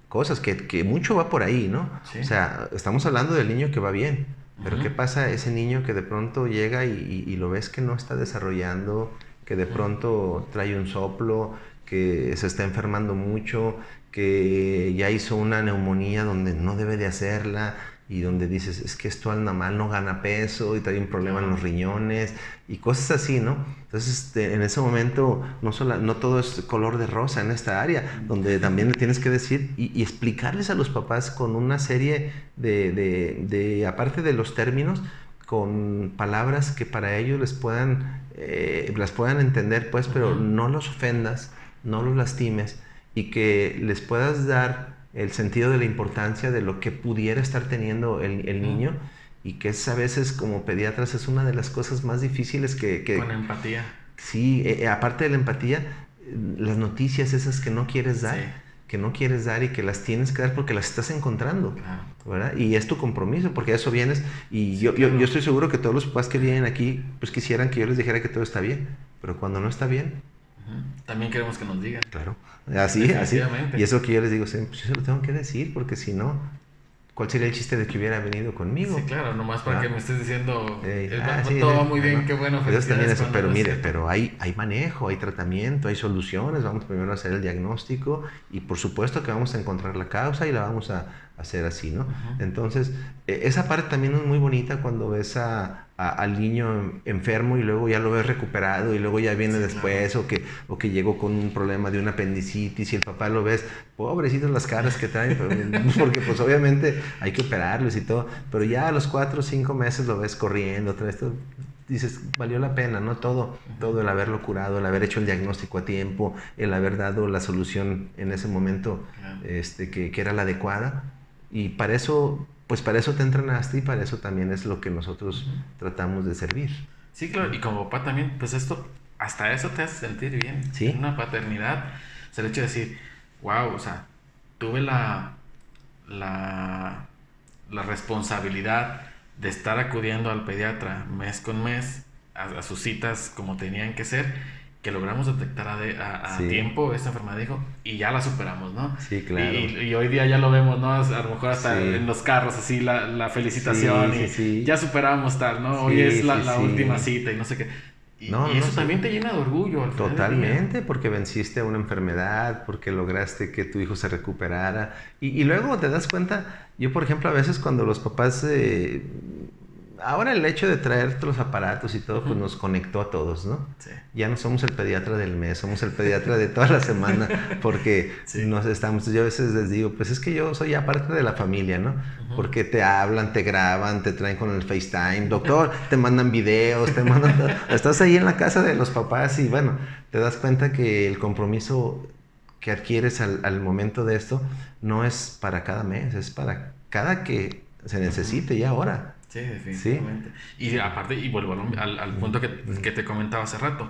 cosas, que, que mucho va por ahí, ¿no? Sí. O sea, estamos hablando del niño que va bien, pero. ¿qué pasa ese niño que de pronto llega y lo ves que no está desarrollando, que de pronto trae un soplo, que se está enfermando mucho, que ya hizo una neumonía donde no debe de hacerla y donde dices, es que esto anda mal, no gana peso y trae un problema en los riñones y cosas así, ¿no? Entonces, este, en ese momento, no, sola- no todo es color de rosa en esta área, donde también le tienes que decir y, y explicarles a los papás con una serie de, de- de, aparte de los términos, con palabras que para ellos les puedan, eh, las puedan entender, pues, pero Ujú. no los ofendas, no los lastimes y que les puedas dar el sentido de la importancia de lo que pudiera estar teniendo el, el Ujú. niño y que es a veces como pediatras es una de las cosas más difíciles que, que Con empatía. sí, eh, eh, aparte de la empatía, las noticias esas que no quieres dar, Sí. Que no quieres dar y que las tienes que dar porque las estás encontrando. Claro. ¿verdad? Y es tu compromiso, porque a eso vienes. Y Sí, yo, yo- claro. yo estoy seguro que todos los papás que vienen aquí, pues quisieran que yo les dijera que todo está bien. Pero cuando no está bien. También queremos que nos digan. claro. Así, así. Y eso que yo les digo, pues yo se lo tengo que decir, porque si no, ¿cuál sería el chiste de que hubiera venido conmigo? Sí, claro, nomás para Ah. que me estés diciendo, Eh, "Eh, ah, va- sí, todo sí, va muy bien, ajá. qué bueno. Eso también felicidades", eso, cuando pero no es mire, pero hay, hay manejo, hay tratamiento, hay soluciones, vamos primero a hacer el diagnóstico y por supuesto que vamos a encontrar la causa y la vamos a, ser así, ¿no? Entonces, e, esa parte también es muy bonita cuando ves a, al niño enfermo y luego ya lo ves recuperado y luego ya viene después o, que, o que llegó con un problema de una apendicitis y el papá lo ves, pobrecitos las caras que traen, porque pues obviamente hay que operarlos y todo, pero ya a los cuatro o cinco meses lo ves corriendo otra vez, dices, valió la pena, ¿no? Todo, todo el haberlo curado, el haber hecho el diagnóstico a tiempo, el haber dado la solución en ese momento este, que, que, era la adecuada. Y para eso, pues para eso te entrenaste y para eso también es lo que nosotros tratamos de servir. Sí, claro, y como papá también, pues esto, hasta eso te hace sentir bien. Sí. Una paternidad, o sea, el hecho de decir, wow, o sea, tuve la, la, la responsabilidad de estar acudiendo al pediatra mes con mes a, sus citas como tenían que ser, que logramos detectar a, tiempo esta enfermedad, dijo, y ya la superamos, ¿no? Sí, claro. Y, hoy día ya lo vemos, ¿no? A lo mejor hasta en los carros, así, la, la felicitación, y ya superamos tal, ¿no? Hoy es la, la última cita y no sé qué. Y, eso también te llena de orgullo. Totalmente, porque venciste una enfermedad, porque lograste que tu hijo se recuperara. Y, y, luego te das cuenta, yo por ejemplo a veces cuando los papás eh, ahora el hecho de traer los aparatos y todo, pues nos conectó a todos, ¿no? Sí. Ya no somos el pediatra del mes, somos el pediatra de toda la semana, porque nos estamos, yo a veces les digo, pues es que yo soy ya parte de la familia, ¿no? Porque te hablan, te graban, te traen con el FaceTime, doctor, te mandan videos, te mandan, estás ahí en la casa de los papás y bueno, te das cuenta que el compromiso que adquieres al, al momento de esto no es para cada mes, es para cada que se necesite ya ahora. Sí, definitivamente. Y aparte, y vuelvo al, al punto que, que, te comentaba hace rato,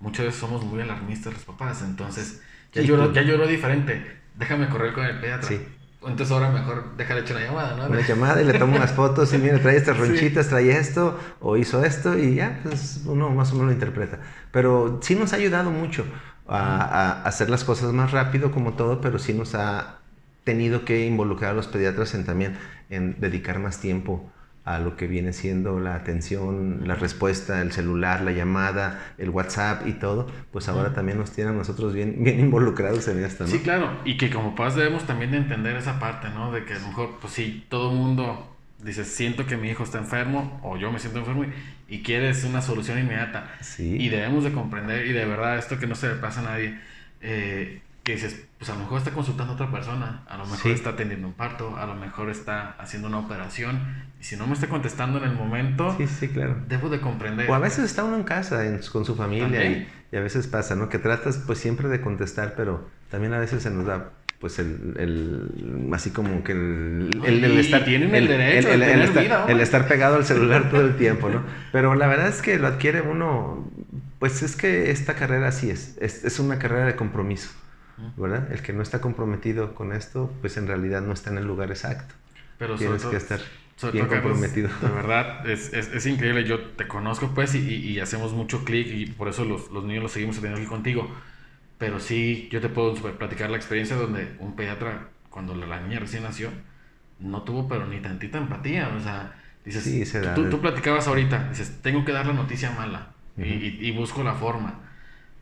muchas veces somos muy alarmistas los papás, entonces ya, lloró, ya lloró diferente, déjame correr con el pediatra. Sí. Entonces ahora mejor déjale echar una llamada, ¿no? Una llamada y le tomo unas fotos y mira, trae estas ronchitas, trae esto, o hizo esto, y ya, pues uno más o menos lo interpreta. Pero sí nos ha ayudado mucho a, a hacer las cosas más rápido como todo, pero sí nos ha tenido que involucrar a los pediatras en también en dedicar más tiempo a lo que viene siendo la atención, la respuesta, el celular, la llamada, el WhatsApp y todo, pues ahora también nos tienen a nosotros bien, bien involucrados en esto, ¿no? Sí, claro, y que como padres debemos también entender esa parte, ¿no? De que a lo mejor, pues sí, todo el mundo dice, siento que mi hijo está enfermo o yo me siento enfermo y, y quieres una solución inmediata. Sí. Y debemos de comprender, y de verdad, esto que no se le pasa a nadie, eh, que dices, pues a lo mejor está consultando a otra persona, a lo mejor está atendiendo un parto, a lo mejor está haciendo una operación, y si no me está contestando en el momento, sí, sí, claro. debo de comprender. O a veces está uno en casa con su familia y, a veces pasa, ¿no? Que tratas pues siempre de contestar, pero también a veces se nos da pues el, el así como que el, el, el estar tienen el, derecho el, estar, el estar pegado al celular todo el tiempo, ¿no? Pero la verdad es que lo adquiere uno, pues es que esta carrera así es, es, es una carrera de compromiso. ¿Verdad? El que no está comprometido con esto, pues en realidad no está en el lugar exacto. Pero Tienes que estar bien comprometido. de verdad, es, es, es, increíble. Yo te conozco, pues, y, y hacemos mucho clic, y por eso los, los, niños los seguimos teniendo aquí contigo. Pero sí, yo te puedo platicar la experiencia donde un pediatra, cuando la, niña recién nació, no tuvo, pero ni tantita empatía. O sea, dices, sí, tú, tú, platicabas ahorita, dices, tengo que dar la noticia mala, y, y busco la forma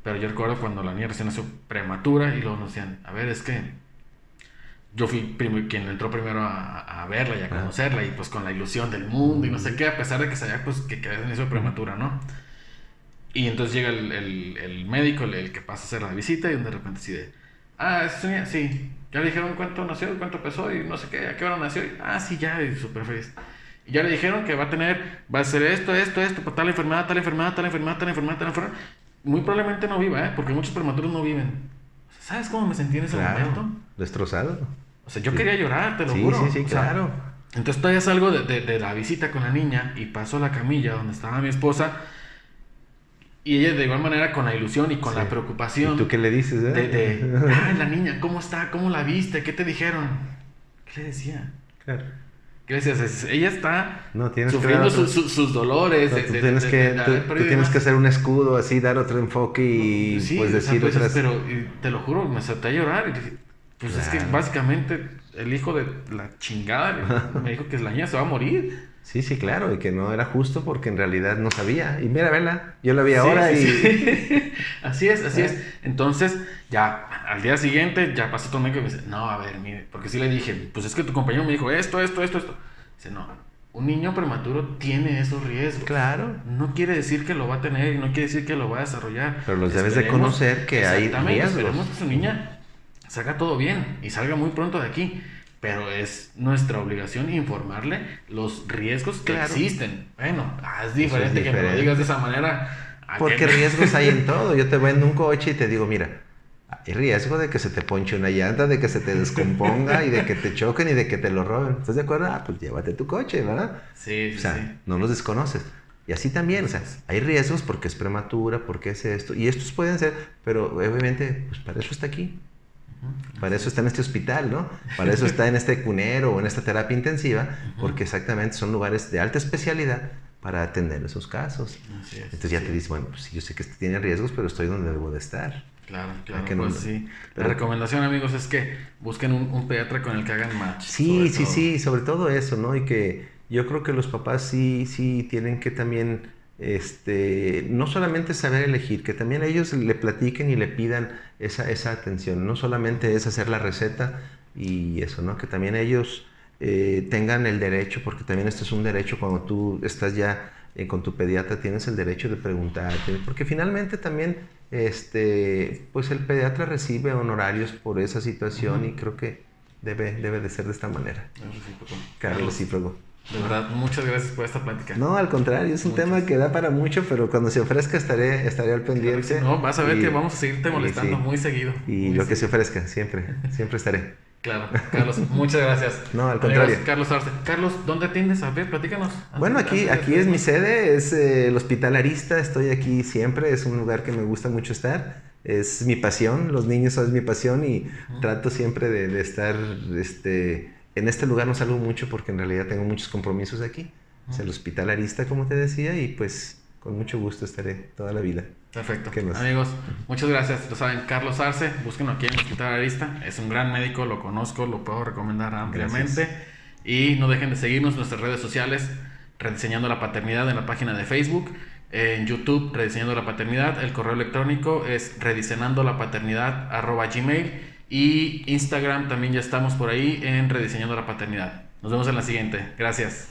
pero yo recuerdo cuando la niña recién nació prematura y luego nos decían, a ver, es que yo fui quien entró primero a, a verla y a conocerla y pues con la ilusión del mundo y no sé qué, a pesar de que sabía pues que, que nació prematura, ¿no? Y entonces llega el, el, el médico, el, que pasa a hacer la visita y de repente así de, ah, es niña, sí, ya le dijeron cuánto nació, cuánto pesó y no sé qué, a qué hora nació. Y, ah, sí, ya, y súper feliz. Y ya le dijeron que va a tener, va a ser esto, esto, esto, por tal enfermedad, tal enfermedad, tal enfermedad, tal enfermedad, tal enfermedad muy probablemente no viva, ¿eh? Porque muchos prematuros no viven. ¿Sabes cómo me sentí en ese momento? Destrozado. O sea, yo quería llorar, te lo juro. Sí, sí, claro. Entonces todavía salgo de, de, la visita con la niña y paso a la camilla donde estaba mi esposa. Y ella de igual manera con la ilusión y con la preocupación. ¿Y tú qué le dices? Eh? De, ay, la niña, ¿cómo está? ¿Cómo la viste? ¿Qué te dijeron? ¿Qué le decía? Claro. ¿Qué decías? Ella está sufriendo sus dolores. tú, tienes, que, tienes que hacer un escudo así, dar otro enfoque y sí, pues decir pues, Pero te lo juro, me salté a llorar. Y pues es que básicamente el hijo de la chingada me dijo que la niña se va a morir. Sí, sí, claro, y que no era justo porque en realidad no sabía. Y mira, vela, yo la vi ahora y... así es, así es. Entonces, ya al día siguiente, ya pasó todo el médico y me dice, no, a ver, mire, porque sí le dije, pues es que tu compañero me dijo esto, esto, esto, esto. Dice, no, un niño prematuro tiene esos riesgos. Claro. No quiere decir que lo va a tener y no quiere decir que lo va a desarrollar. Pero los debes de conocer que hay riesgos. Esperemos que su niña salga todo bien y salga muy pronto de aquí. Pero es nuestra obligación informarle los riesgos que existen. Bueno, ah, es diferente, que me lo digas de esa manera. Porque riesgos hay en todo. Yo te vendo un coche y te digo, mira, hay riesgo de que se te ponche una llanta, de que se te descomponga y de que te choquen y de que te lo roben. ¿Estás de acuerdo? Ah, pues llévate tu coche, ¿verdad? Sí, sí. O sea, no los desconoces. Y así también, o sea, hay riesgos porque es prematura, porque es esto. Y estos pueden ser, pero obviamente, pues para eso está aquí. Para eso está en este hospital, ¿no? Para eso está en este cunero o en esta terapia intensiva, porque exactamente son lugares de alta especialidad para atender esos casos. Entonces ya te dices, bueno, pues yo sé que tiene riesgos, pero estoy donde debo de estar. Claro, claro, pues sí. La recomendación, amigos, es que busquen un, pediatra con el que hagan match. Sí, sí, sí, sobre todo eso, ¿no? Y que yo creo que los papás sí, sí tienen que también, este, no solamente saber elegir, que también ellos le platiquen y le pidan esa, esa atención. No solamente es hacer la receta y eso, ¿no? Que también ellos eh, tengan el derecho, porque también esto es un derecho cuando tú estás ya eh, con tu pediatra, tienes el derecho de preguntarte, porque finalmente también este, pues el pediatra recibe honorarios por esa situación y creo que debe, debe de ser de esta manera. Carlos recíproco. De verdad, muchas gracias por esta plática. No, al contrario, es un tema que da para mucho, pero cuando se ofrezca estaré, estaré al pendiente. no, vas a ver que vamos a seguirte molestando muy seguido. Y lo que se ofrezca, siempre, siempre estaré. Claro, Carlos, muchas gracias. No, al contrario. Carlos Arce. Carlos, ¿dónde atiendes? A ver, platícanos. Bueno, aquí, aquí es mi sede, es eh, el Hospital Arista, estoy aquí siempre, es un lugar que me gusta mucho estar, es mi pasión, los niños son mi pasión y trato siempre de, estar, este, en este lugar no salgo mucho porque en realidad tengo muchos compromisos aquí, es el Hospital Arista, como te decía, y pues con mucho gusto estaré toda la vida. Perfecto. Amigos, muchas gracias. Lo saben, Carlos Arce, búsquenlo aquí en el Hospital Arista. Es un gran médico, lo conozco, lo puedo recomendar ampliamente. Y no dejen de seguirnos en nuestras redes sociales, Rediseñando la Paternidad en la página de Facebook, en YouTube, Rediseñando la Paternidad. El correo electrónico es rediseñando la paternidad gmail. Y Instagram también ya estamos por ahí en Rediseñando la Paternidad. Nos vemos en la siguiente. Gracias.